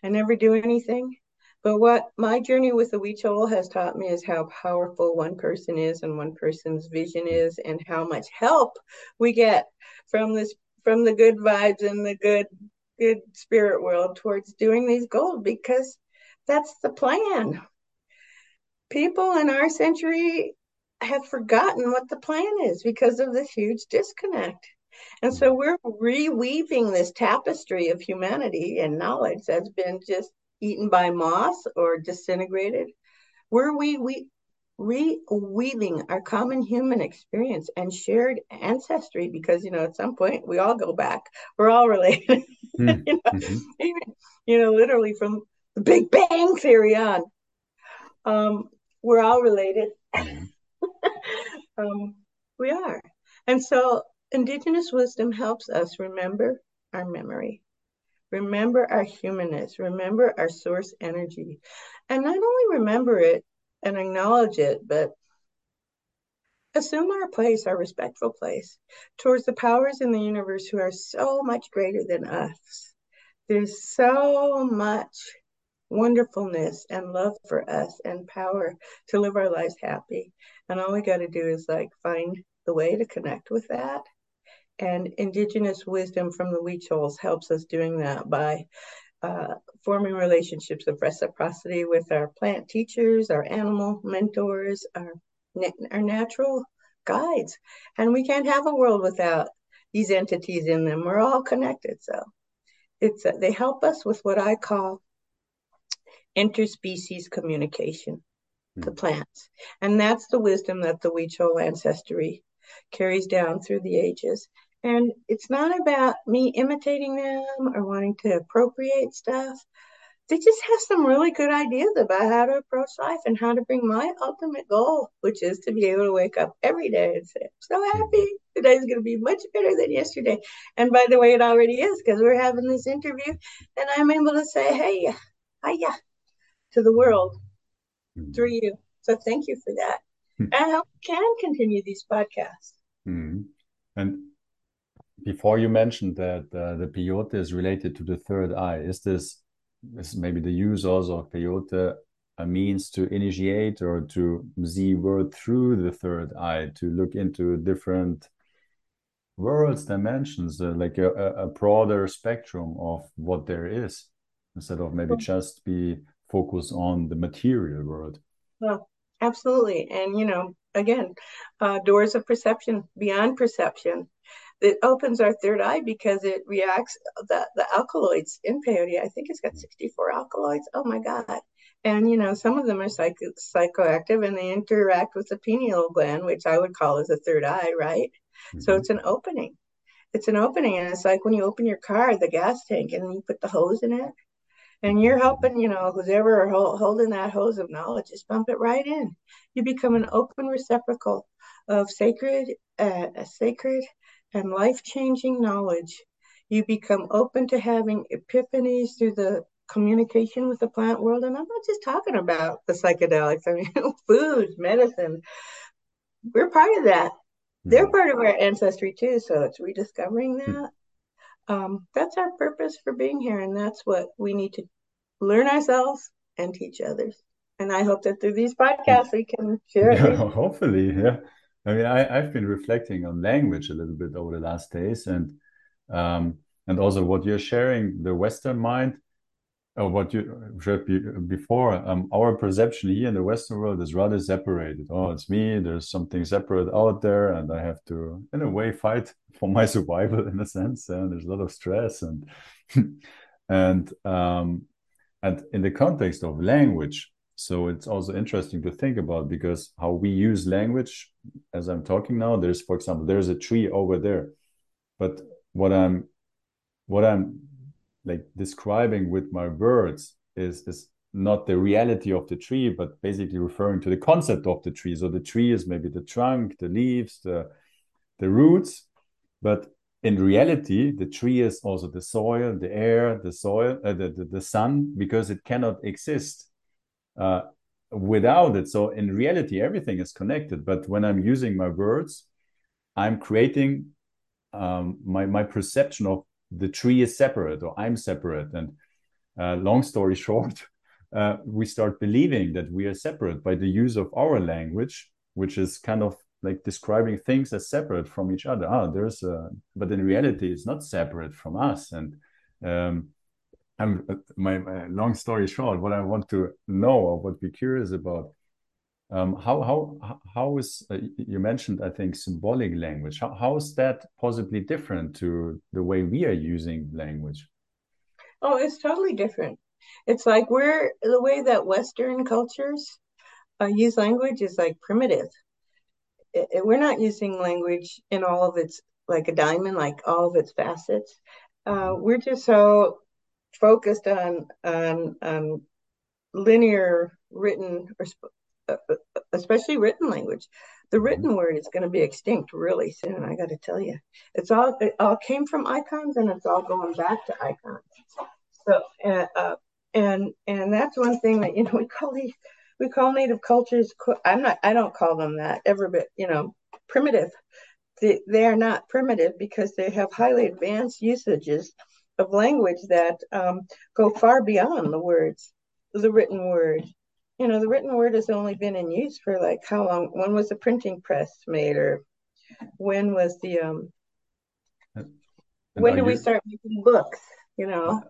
B: and never do anything. But what my journey with the Huichol has taught me is how powerful one person is and one person's vision is, and how much help we get from this from the good vibes and the good good spirit world towards doing these goals because that's the plan. People in our century have forgotten what the plan is because of this huge disconnect. And so we're reweaving this tapestry of humanity and knowledge that's been just eaten by moss or disintegrated. We're we, we reweaving our common human experience and shared ancestry because you know at some point we all go back. We're all related. Mm. you, know, mm-hmm. even, you know, literally from the Big Bang theory on. Um, we're all related. Mm-hmm. Um, we are. And so indigenous wisdom helps us remember our memory, remember our humanness, remember our source energy, and not only remember it and acknowledge it, but assume our place, our respectful place, towards the powers in the universe who are so much greater than us. There's so much wonderfulness and love for us and power to live our lives happy. And all we got to do is like find the way to connect with that. And indigenous wisdom from the Huichols helps us doing that by uh, forming relationships of reciprocity with our plant teachers, our animal mentors, our, our natural guides. And we can't have a world without these entities in them. We're all connected. So it's uh, they help us with what I call interspecies communication the hmm. plants. And that's the wisdom that the Huichol ancestry carries down through the ages. And it's not about me imitating them or wanting to appropriate stuff. they just have some really good ideas about how to approach life and how to bring my ultimate goal, which is to be able to wake up every day and say, I'm so hmm. happy. Today's going to be much better than yesterday. And by the way, it already is because we're having this interview and I'm able to say, hey, hiya to the world mm-hmm. through you. So thank you for that. Mm-hmm. And I can continue these podcasts.
A: Mm-hmm. And before you mentioned that uh, the peyote is related to the third eye, is this is maybe the use also of peyote a means to initiate or to see world through the third eye, to look into different worlds, dimensions, uh, like a, a, broader spectrum of what there is, instead of maybe just be focused on the material world.
B: Well, absolutely. And, you know, again, uh, doors of perception beyond perception it opens our third eye because it reacts the the alkaloids in peyote. I think it's got 64 alkaloids. Oh my god! And you know, some of them are psycho, psychoactive and they interact with the pineal gland, which I would call as a third eye, right? Mm-hmm. So it's an opening. It's an opening, and it's like when you open your car, the gas tank, and you put the hose in it, and you're helping, you know, who's ever holding that hose of knowledge, just bump it right in. You become an open receptacle of sacred, uh, sacred and life changing knowledge. You become open to having epiphanies through the communication with the plant world. And I'm not just talking about the psychedelics, I mean, food, medicine. We're part of that. They're mm-hmm. part of our ancestry too. So it's rediscovering hmm. that. Um, that's our purpose for being here. And that's what we need to learn ourselves and teach others. And I hope that through these podcasts we can share.
A: Yeah, hopefully, yeah. I mean, I, have been reflecting on language a little bit over the last days, and um, and also what you're sharing, the Western mind, or what you shared before. Um, our perception here in the Western world is rather separated. Oh, it's me. There's something separate out there, and I have to, in a way, fight for my survival in a sense. And there's a lot of stress, and and um, and in the context of language, so it's also interesting to think about because how we use language as i'm talking now there's for example there's a tree over there but what i'm what i'm like describing with my words is is not the reality of the tree but basically referring to the concept of the tree so the tree is maybe the trunk the leaves the the roots but in reality the tree is also the soil the air the soil uh, the, the, the sun because it cannot exist uh, without it. So in reality, everything is connected. But when I'm using my words, I'm creating um, my my perception of the tree is separate or I'm separate. And uh, long story short, uh, we start believing that we are separate by the use of our language, which is kind of like describing things as separate from each other. Ah, there's a, but in reality, it's not separate from us. And um, I'm uh, my, my, long story short, what I want to know or what we're curious about, um, how how how is uh, you mentioned I think symbolic language? How how is that possibly different to the way we are using language?
B: Oh, it's totally different. It's like we're the way that Western cultures uh, use language is like primitive. It, it, we're not using language in all of its like a diamond, like all of its facets. Uh, mm-hmm. we're just so focused on on on linear written or especially written language. The written word is going to be extinct really soon i got to tell you it's all it all came from icons and it's all going back to icons. So uh, uh, and and that's one thing that you know we call these we call native cultures i'm not i don't call them that ever but you know primitive. They, they are not primitive because they have highly advanced usages of language that um, go far beyond the words, the written word. You know, the written word has only been in use for like how long? When was the printing press made, or when was the um? And when did you, we start making books? You know.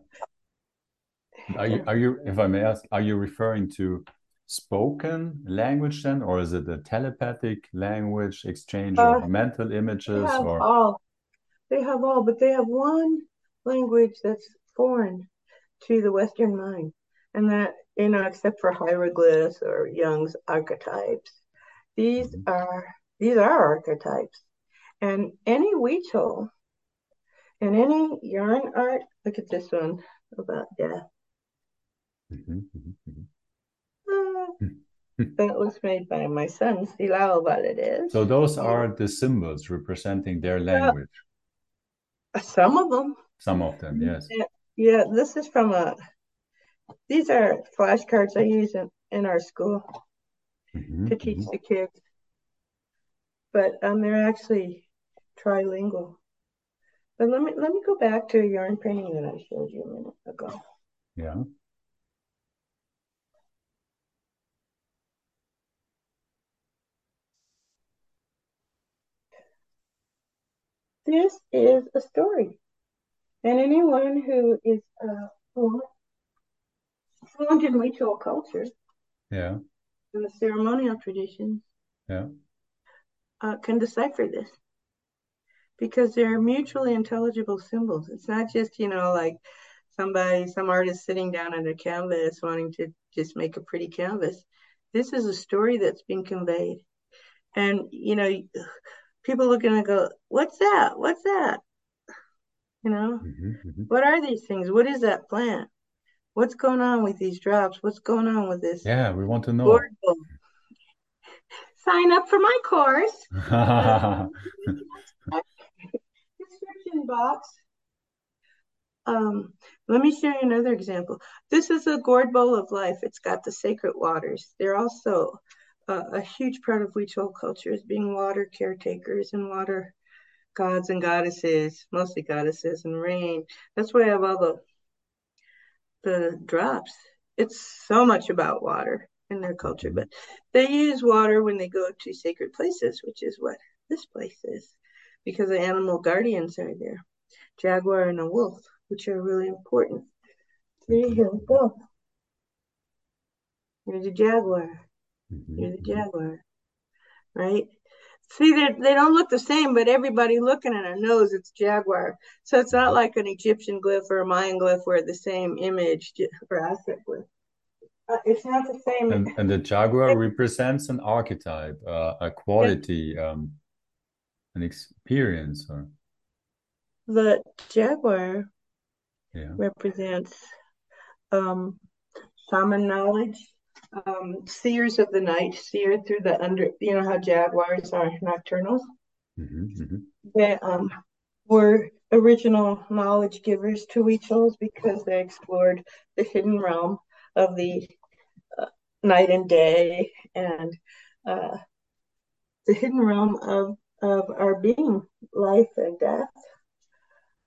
A: Are you, are you, if I may ask, are you referring to spoken language then, or is it a telepathic language exchange uh, of mental images? or
B: all. They have all, but they have one language that's foreign to the Western mind. And that, you know, except for hieroglyphs or Jung's archetypes, these mm-hmm. are these are archetypes. And any Huichol and any yarn art, look at this one about death.
A: Mm-hmm, mm-hmm.
B: Uh, that was made by my son, Silao Valadez.
A: So those are the symbols representing their language.
B: Uh, some of them.
A: Some of them, yes.
B: Yeah, yeah, this is from a. These are flashcards I use in, in our school
A: Mm-hmm,
B: to teach
A: mm-hmm.
B: the kids. But um, they're actually trilingual. But let me let me go back to a yarn painting that I showed you a minute ago.
A: Yeah.
B: This is a story, and anyone who is uh, fluent in ritual culture
A: Yeah.
B: and the ceremonial traditions
A: Yeah.
B: uh, can decipher this because they're mutually intelligible symbols. It's not just, you know, like somebody, some artist sitting down at a canvas wanting to just make a pretty canvas. This is a story that's being conveyed. And, you know, people look and go, what's that? What's that? You know,
A: Mm-hmm, mm-hmm.
B: what are these things? What is that plant? What's going on with these drops? What's going on with this
A: Yeah, we want to know.
B: gourd bowl? Sign up for my course. description box. Um, let me show you another example. This is a gourd bowl of life. It's got the sacred waters. They're also uh, a huge part of Huichol culture is being water caretakers and water gods and goddesses, mostly goddesses and rain. That's why I have all the the drops. It's so much about water in their culture, but they use water when they go to sacred places, which is what this place is, because the animal guardians are there, jaguar and a wolf, which are really important. See, here we go. Here's the jaguar.
A: Mhm,
B: Here's a
A: mhm.
B: jaguar, right? See, they they don't look the same, but everybody looking at it knows it's jaguar. So it's not like an Egyptian glyph or a Mayan glyph where the same image or glyph. Uh, it's not the same.
A: And and the jaguar represents an archetype, uh, a quality, um, an experience, or
B: The jaguar
A: yeah.
B: represents um, shaman knowledge, um, seers of the night, seer through the under. You know how jaguars are nocturnals.
A: Mhm, mhm.
B: They um, were original knowledge givers to Huichols because they explored the hidden realm of the uh, night and day and uh, the hidden realm of, of our being, life and death.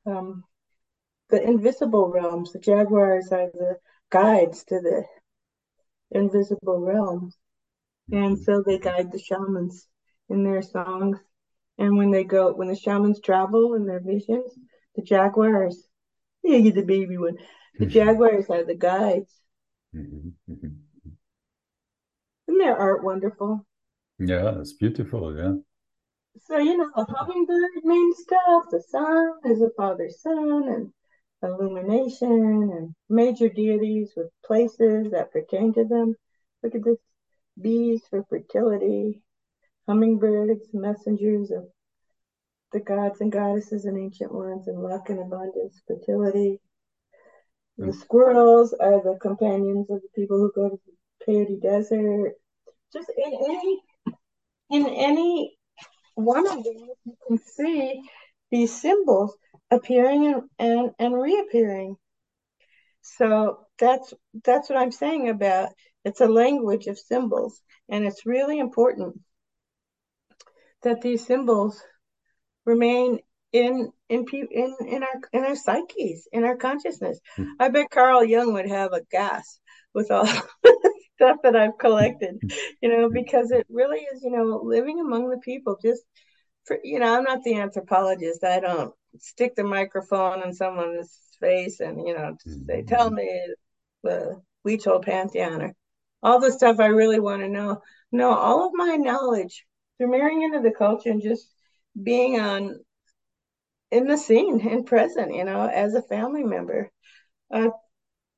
B: Um, the invisible realms, the jaguars are the guides to the invisible realms. And
A: Mhm.
B: so they guide the shamans in their songs. And when they go, when the shamans travel in their visions, the jaguars, yeah, the baby one. The jaguars are the guides.
A: Mhm, mhm.
B: Isn't their art wonderful?
A: Yeah, it's beautiful. Yeah.
B: So, you know, the hummingbird means stuff. The sun is the father's son and illumination and major deities with places that pertain to them. Look at this. Bees for fertility, hummingbirds, messengers of the gods and goddesses and ancient ones, and luck and abundance, fertility. The
A: Mm.
B: squirrels are the companions of the people who go to the Peyote Desert. Just in any in any one of these, you can see these symbols appearing and, and, and reappearing. So that's that's what I'm saying about it's a language of symbols, and it's really important that these symbols remain in in in in our in our psyches, in our consciousness.
A: Hmm.
B: I bet Carl Jung would have a gas with all the stuff that I've collected, you know, because it really is, you know, living among the people. Just for you know, I'm not the anthropologist. I don't stick the microphone in someone's face and you know say, "Tell
A: Mhm.
B: me the Huichol pantheon," or all the stuff I really want to know. No, all of my knowledge through marrying into the culture and just being on in the scene and present, you know, as a family member. I've,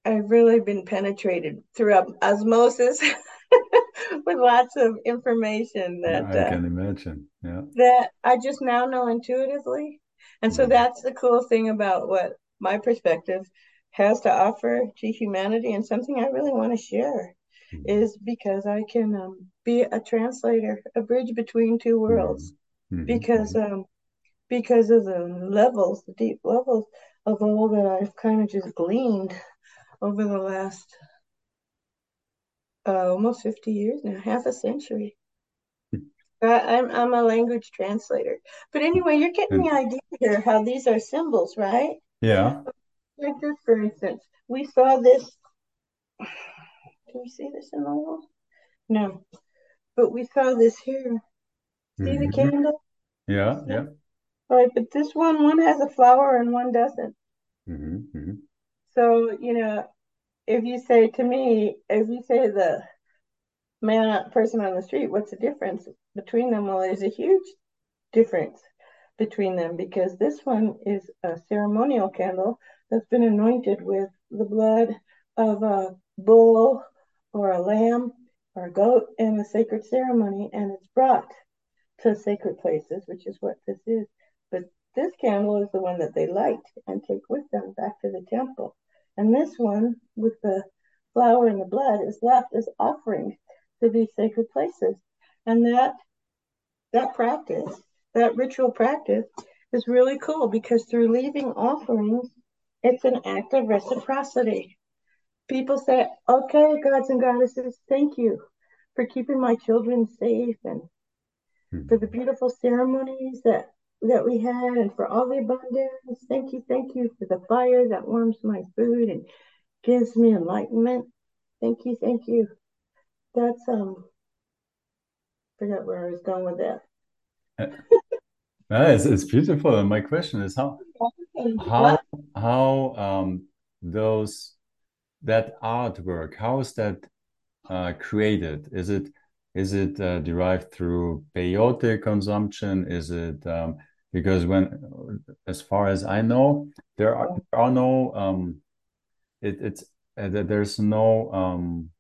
B: I've really been penetrated through osmosis with lots of information that
A: I
B: uh,
A: can imagine. Yeah.
B: that I just now know intuitively. And so that's the cool thing about what my perspective has to offer to humanity and something I really want to share mm-hmm. is because I can um, be a translator, a bridge between two worlds. Mm-hmm. mm-hmm. Because mm-hmm. um, because of the levels, the deep levels of all that I've kind of just gleaned over the last uh, almost 50 years now, half a century. I'm I'm a language translator. But anyway, you're getting the idea here how these are symbols, right?
A: Yeah.
B: Like this, for instance, we saw this. Can you see this in the wall? No, but we saw this here. See mm-hmm. the candle?
A: Yeah, yeah.
B: All right, but this one, one has a flower and one doesn't.
A: Mm-hmm. Mm-hmm.
B: So you know, if you say to me, if you say the man person on the street, what's the difference between them? Well, there's a huge difference between them because this one is a ceremonial candle that's been anointed with the blood of a bull or a lamb or a goat in a sacred ceremony, and it's brought to sacred places, which is what this is. But this candle is the one that they light and take with them back to the temple. And this one with the flower and the blood is left as offerings to these sacred places. And that that practice, that ritual practice, is really cool because through leaving offerings, it's an act of reciprocity. People say, okay, gods and goddesses, thank you for keeping my children safe and hmm. for the beautiful ceremonies that that we had and for all the abundance. Thank you, thank you for the fire that warms my food and gives me enlightenment. Thank you, thank you that's um forgot where I was going with that.
A: yeah, it's, it's beautiful. And my question is how how how um those that artwork how is that uh, created? Is it is it uh, derived through peyote consumption? Is it um, because when as far as I know there are there are no um it, it's uh, there's no um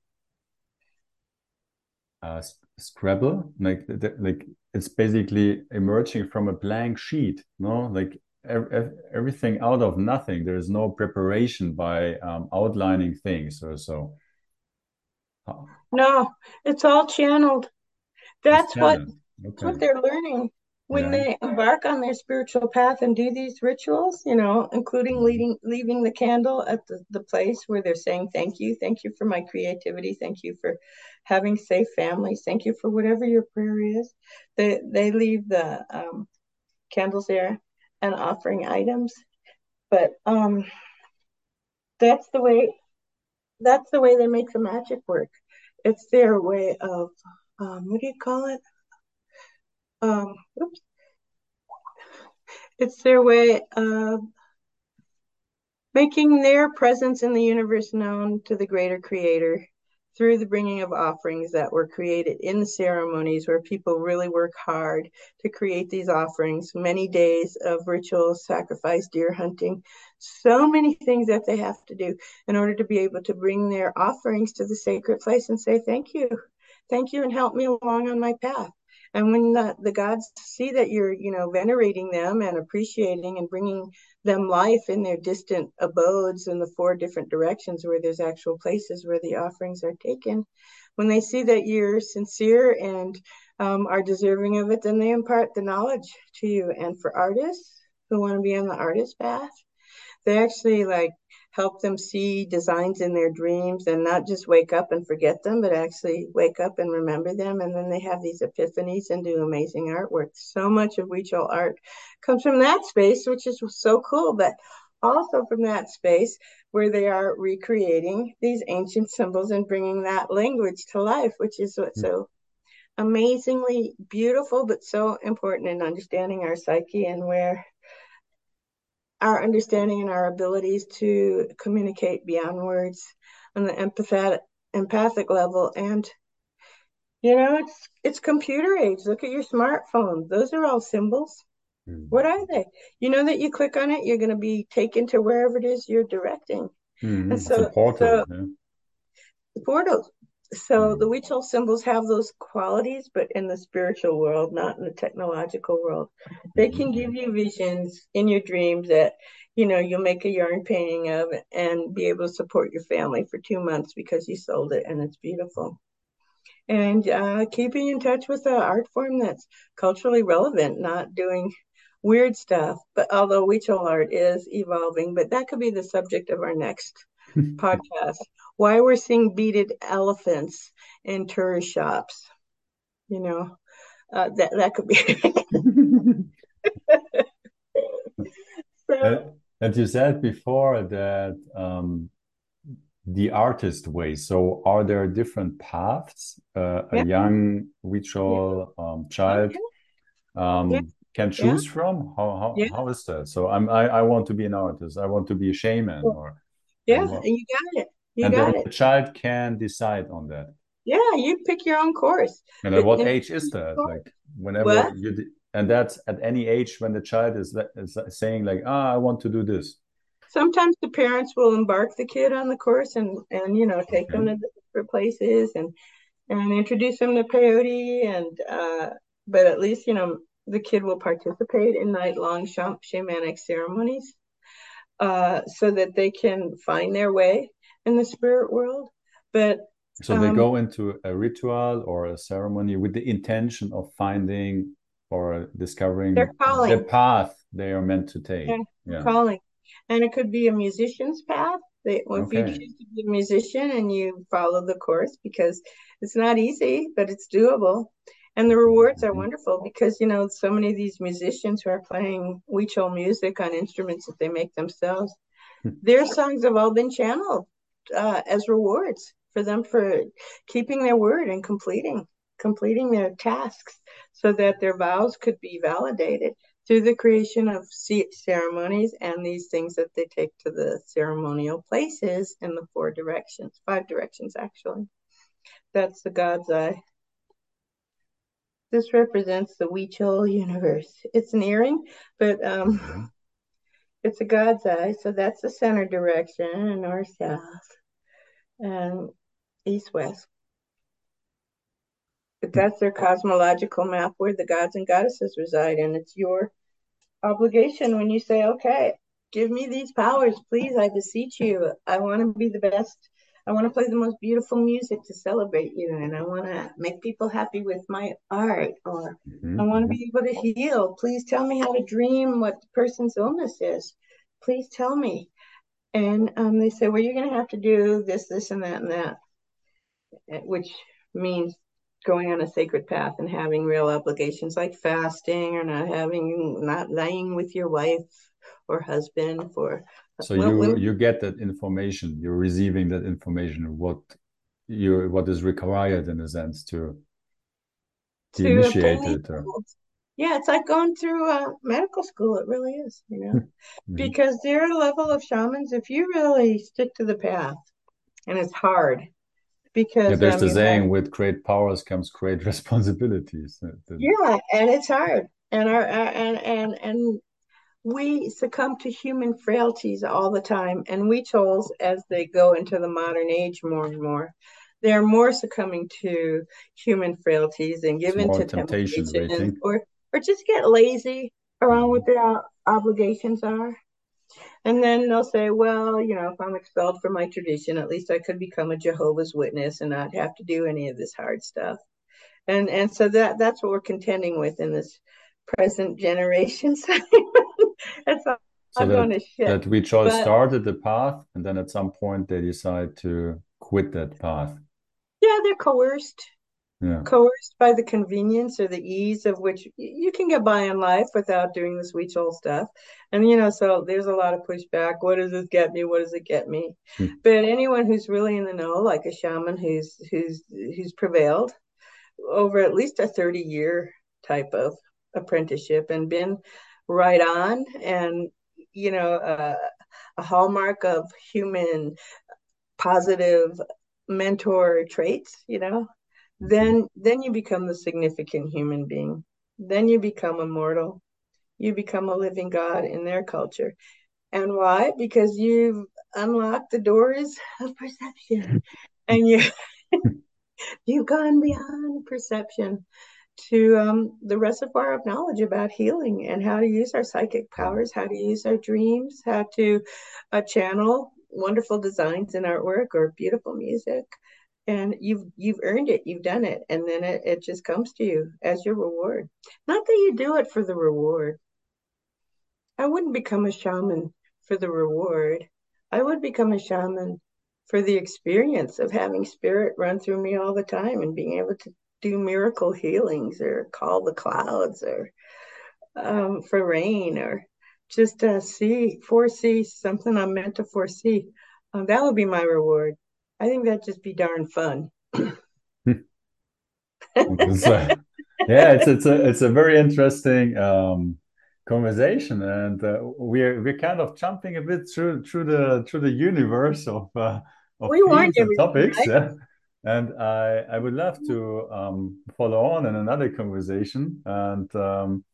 A: uh, Scrabble, like like it's basically emerging from a blank sheet, no, like ev everything out of nothing. There is no preparation by um, outlining things or so.
B: No, it's all channeled. That's what okay. that's what they're learning when yeah. they embark on their spiritual path and do these rituals, you know, including mm-hmm. leading, leaving the candle at the, the place where they're saying, Thank you, thank you for my creativity, thank you for having safe families, thank you for whatever your prayer is. They, they leave the um, candles there and offering items. But um, that's the way that's the way they make the magic work. It's their way of um, what do you call it? Um, oops, it's their way of making their presence in the universe known to the greater creator through the bringing of offerings that were created in ceremonies where people really work hard to create these offerings. Many days of rituals sacrifice deer hunting so many things that they have to do in order to be able to bring their offerings to the sacred place and say thank you. Thank you and help me along on my path and when the, the gods see that you're, you know, venerating them and appreciating and bringing them life in their distant abodes in the four different directions where there's actual places where the offerings are taken, when they see that you're sincere and um, are deserving of it, then they impart the knowledge to you. And for artists who want to be on the artist path, they actually like help them see designs in their dreams and not just wake up and forget them, but actually wake up and remember them. And then they have these epiphanies and do amazing artwork. So much of Huichol art comes from that space, which is so cool. But also from that space where they are recreating these ancient symbols and bringing that language to life, which is what's mm. so amazingly beautiful, but so important in understanding our psyche and where our understanding and our abilities to communicate beyond words on the empathetic empathic level. And you know it's it's computer age. Look at your smartphone. Those are all symbols. Mm. what are they? You know that you click on it you're going to be taken to wherever it is you're directing.
A: Mm-hmm. and so, portal, so yeah.
B: the portals so the Huichol symbols have those qualities, but in the spiritual world, not in the technological world. They can give you visions in your dreams that you know, you'll make a yarn painting of and be able to support your family for two months because you sold it and it's beautiful. And uh, keeping in touch with the art form that's culturally relevant, not doing weird stuff. But although Huichol art is evolving, but that could be the subject of our next podcast. Why we're seeing beaded elephants in tourist shops. You know, uh, that that could be.
A: so, and you said before that um, the artist way. So, are there different paths uh, yeah. a young Huichol um, child um, yeah. can choose yeah. from? How how, how is that? So, I'm I, I want to be an artist. I want to be a shaman, or
B: yeah, you got it. You
A: and
B: got
A: the
B: it.
A: child can decide on that.
B: Yeah, you pick your own course.
A: And at what age is that? Like whenever what? you and that's at any age when the child is, is saying like, ah, I want to do this.
B: Sometimes the parents will embark the kid on the course and and you know take okay. them to different places and and introduce them to peyote and uh, but at least you know the kid will participate in night long shamanic ceremonies uh, so that they can find their way in the spirit world. But
A: so they um, go into a ritual or a ceremony with the intention of finding or discovering the path they are meant to take.
B: Yeah, calling. And it could be a musician's path. They, if okay. you choose to be a musician and you follow the course, because it's not easy, but it's doable. And the rewards are mm-hmm. wonderful because, you know, so many of these musicians who are playing Huichol music on instruments that they make themselves, hmm. their songs have all been channeled uh, as rewards for them for keeping their word and completing completing their tasks so that their vows could be validated through the creation of ceremonies and these things that they take to the ceremonial places in the four directions, five directions actually. That's the God's eye. This represents the Huichol universe. It's an earring, but um, mm-hmm. it's a God's eye. So that's the center direction, north south, and east west. But that's their cosmological map where the gods and goddesses reside, and it's your obligation when you say, "Okay, give me these powers, please. I beseech you. I want to be the best. I want to play the most beautiful music to celebrate you, and I want to make people happy with my art, or mm-hmm. I want to be able to heal. Please tell me how to dream what the person's illness is. Please tell me." And um, they say, "Well, you're going to have to do this, this, and that, and that." which means going on a sacred path and having real obligations like fasting or not having not lying with your wife or husband for
A: so well, you women. you get that information. You're receiving that information what you what is required in a sense to, to, to initiate it or...
B: yeah it's like going through a medical school. It really is you know? Mm-hmm. because their level of shamans if you really stick to the path and it's hard because
A: yeah, there's um, the saying with great powers comes great responsibilities.
B: Yeah and it's hard. And our, and and and we succumb to human frailties all the time and we Huichols as they go into the modern age more and more they're more succumbing to human frailties and given to temptations, temptation or or just get lazy around what their obligations are and then they'll say, well, you know, if I'm expelled from my tradition, at least I could become a Jehovah's Witness and not have to do any of this hard stuff. And and so that that's what we're contending with in this present generation.
A: so I'm that, going to shit. That we just but, started the path, and then at some point they decide to quit that path.
B: Yeah, they're coerced yeah. coerced by the convenience or the ease of which you can get by in life without doing the sweet soul stuff. And you know, so there's a lot of pushback. What does this get me? What does it get me? Hmm. But anyone who's really in the know, like a shaman who's who's who's prevailed over at least a 30 year type of apprenticeship and been right on. And you know uh, a hallmark of human positive mentor traits you know then then you become the significant human being. Then you become immortal. You become a living god in their culture. And why? Because you've unlocked the doors of perception. And you you've gone beyond perception to um, the reservoir of knowledge about healing and how to use our psychic powers, how to use our dreams, how to uh, channel wonderful designs in artwork or beautiful music. And you've you've earned it, you've done it, and then it, it just comes to you as your reward. Not that you do it for the reward. I wouldn't become a shaman for the reward. I would become a shaman for the experience of having spirit run through me all the time and being able to do miracle healings or call the clouds or um, for rain or just uh, see, foresee something I'm meant to foresee. Um, that would be my reward. I think that'd just be darn fun.
A: it's a, yeah, it's it's a it's a very interesting um, conversation, and uh, we're we're kind of jumping a bit through through the through the universe of uh, of
B: we
A: topics. Right? And I, I would love to um, follow on in another conversation and um,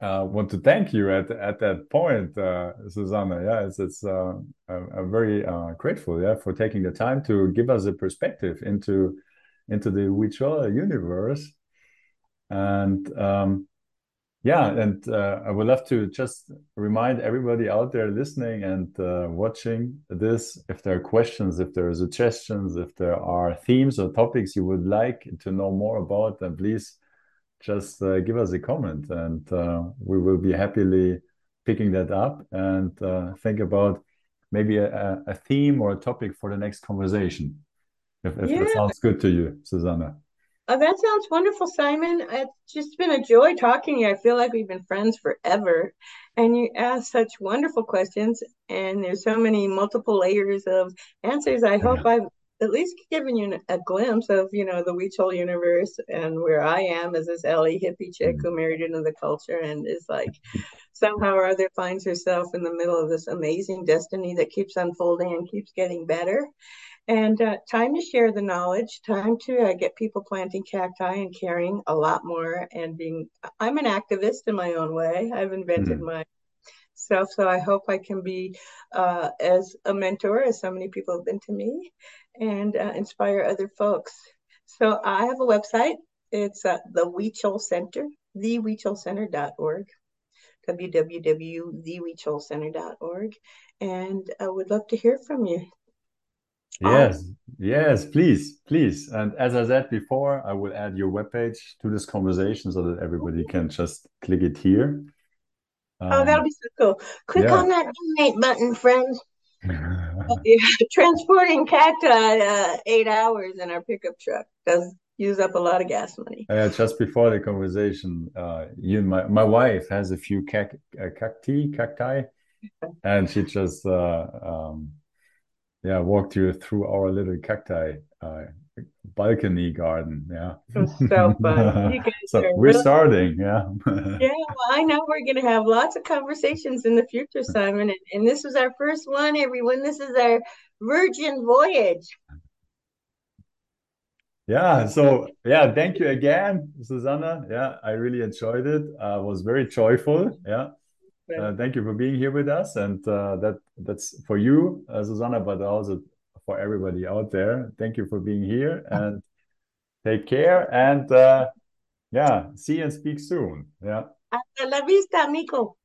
A: uh, want to thank you at at that point, uh, Susanna. Yeah, it's it's uh, I'm very uh, grateful. Yeah, for taking the time to give us a perspective into into the Huichol universe, and um, yeah, and uh, I would love to just remind everybody out there listening and uh, watching this if there are questions, if there are suggestions, if there are themes or topics you would like to know more about, then please just uh, give us a comment and uh, we will be happily picking that up and uh, think about maybe a, a, theme or a topic for the next conversation. If, if yeah. that sounds good to you, Susanna.
B: Oh, that sounds wonderful, Simon. It's just been a joy talking to you. I feel like we've been friends forever. And you ask such wonderful questions, and there's so many multiple layers of answers. I hope I've at least given you a glimpse of, you know, the Huichol universe and where I am as this Ellie hippie chick who married into the culture and is like somehow or other finds herself in the middle of this amazing destiny that keeps unfolding and keeps getting better. And uh, time to share the knowledge, time to uh, get people planting cacti and caring a lot more and being, I'm an activist in my own way. I've invented mm. my self. So I hope I can be uh, as a mentor as so many people have been to me and uh, inspire other folks. So I have a website. It's uh, the Huichol Center, thehuicholcenter.org, www.thehuicholcenter.org. And I would love to hear from you.
A: Yes, yes, please, please. And as I said before, I will add your webpage to this conversation so that everybody can just click it here.
B: Um, oh, that'll be so cool. Click yeah. on that donate button, friends. transporting cacti uh, eight hours in our pickup truck does use up a lot of gas money.
A: Yeah, just before the conversation, uh, you my my wife has a few cac- uh, cacti, cacti, and she just uh, um, yeah walked you through our little cacti uh, balcony garden yeah.
B: So fun.
A: So we're really... starting yeah.
B: Yeah well i know we're going to have lots of conversations in the future simon and, and this was our first one everyone. This is our virgin voyage.
A: Yeah so yeah thank you again susanna. Yeah i really enjoyed it. I uh, was very joyful yeah uh, thank you for being here with us, and uh, that that's for you, uh, Susanna, but also for everybody out there. Thank you for being here, and take care. And uh, yeah, see and speak soon. Yeah.
B: Hasta la vista, amigo.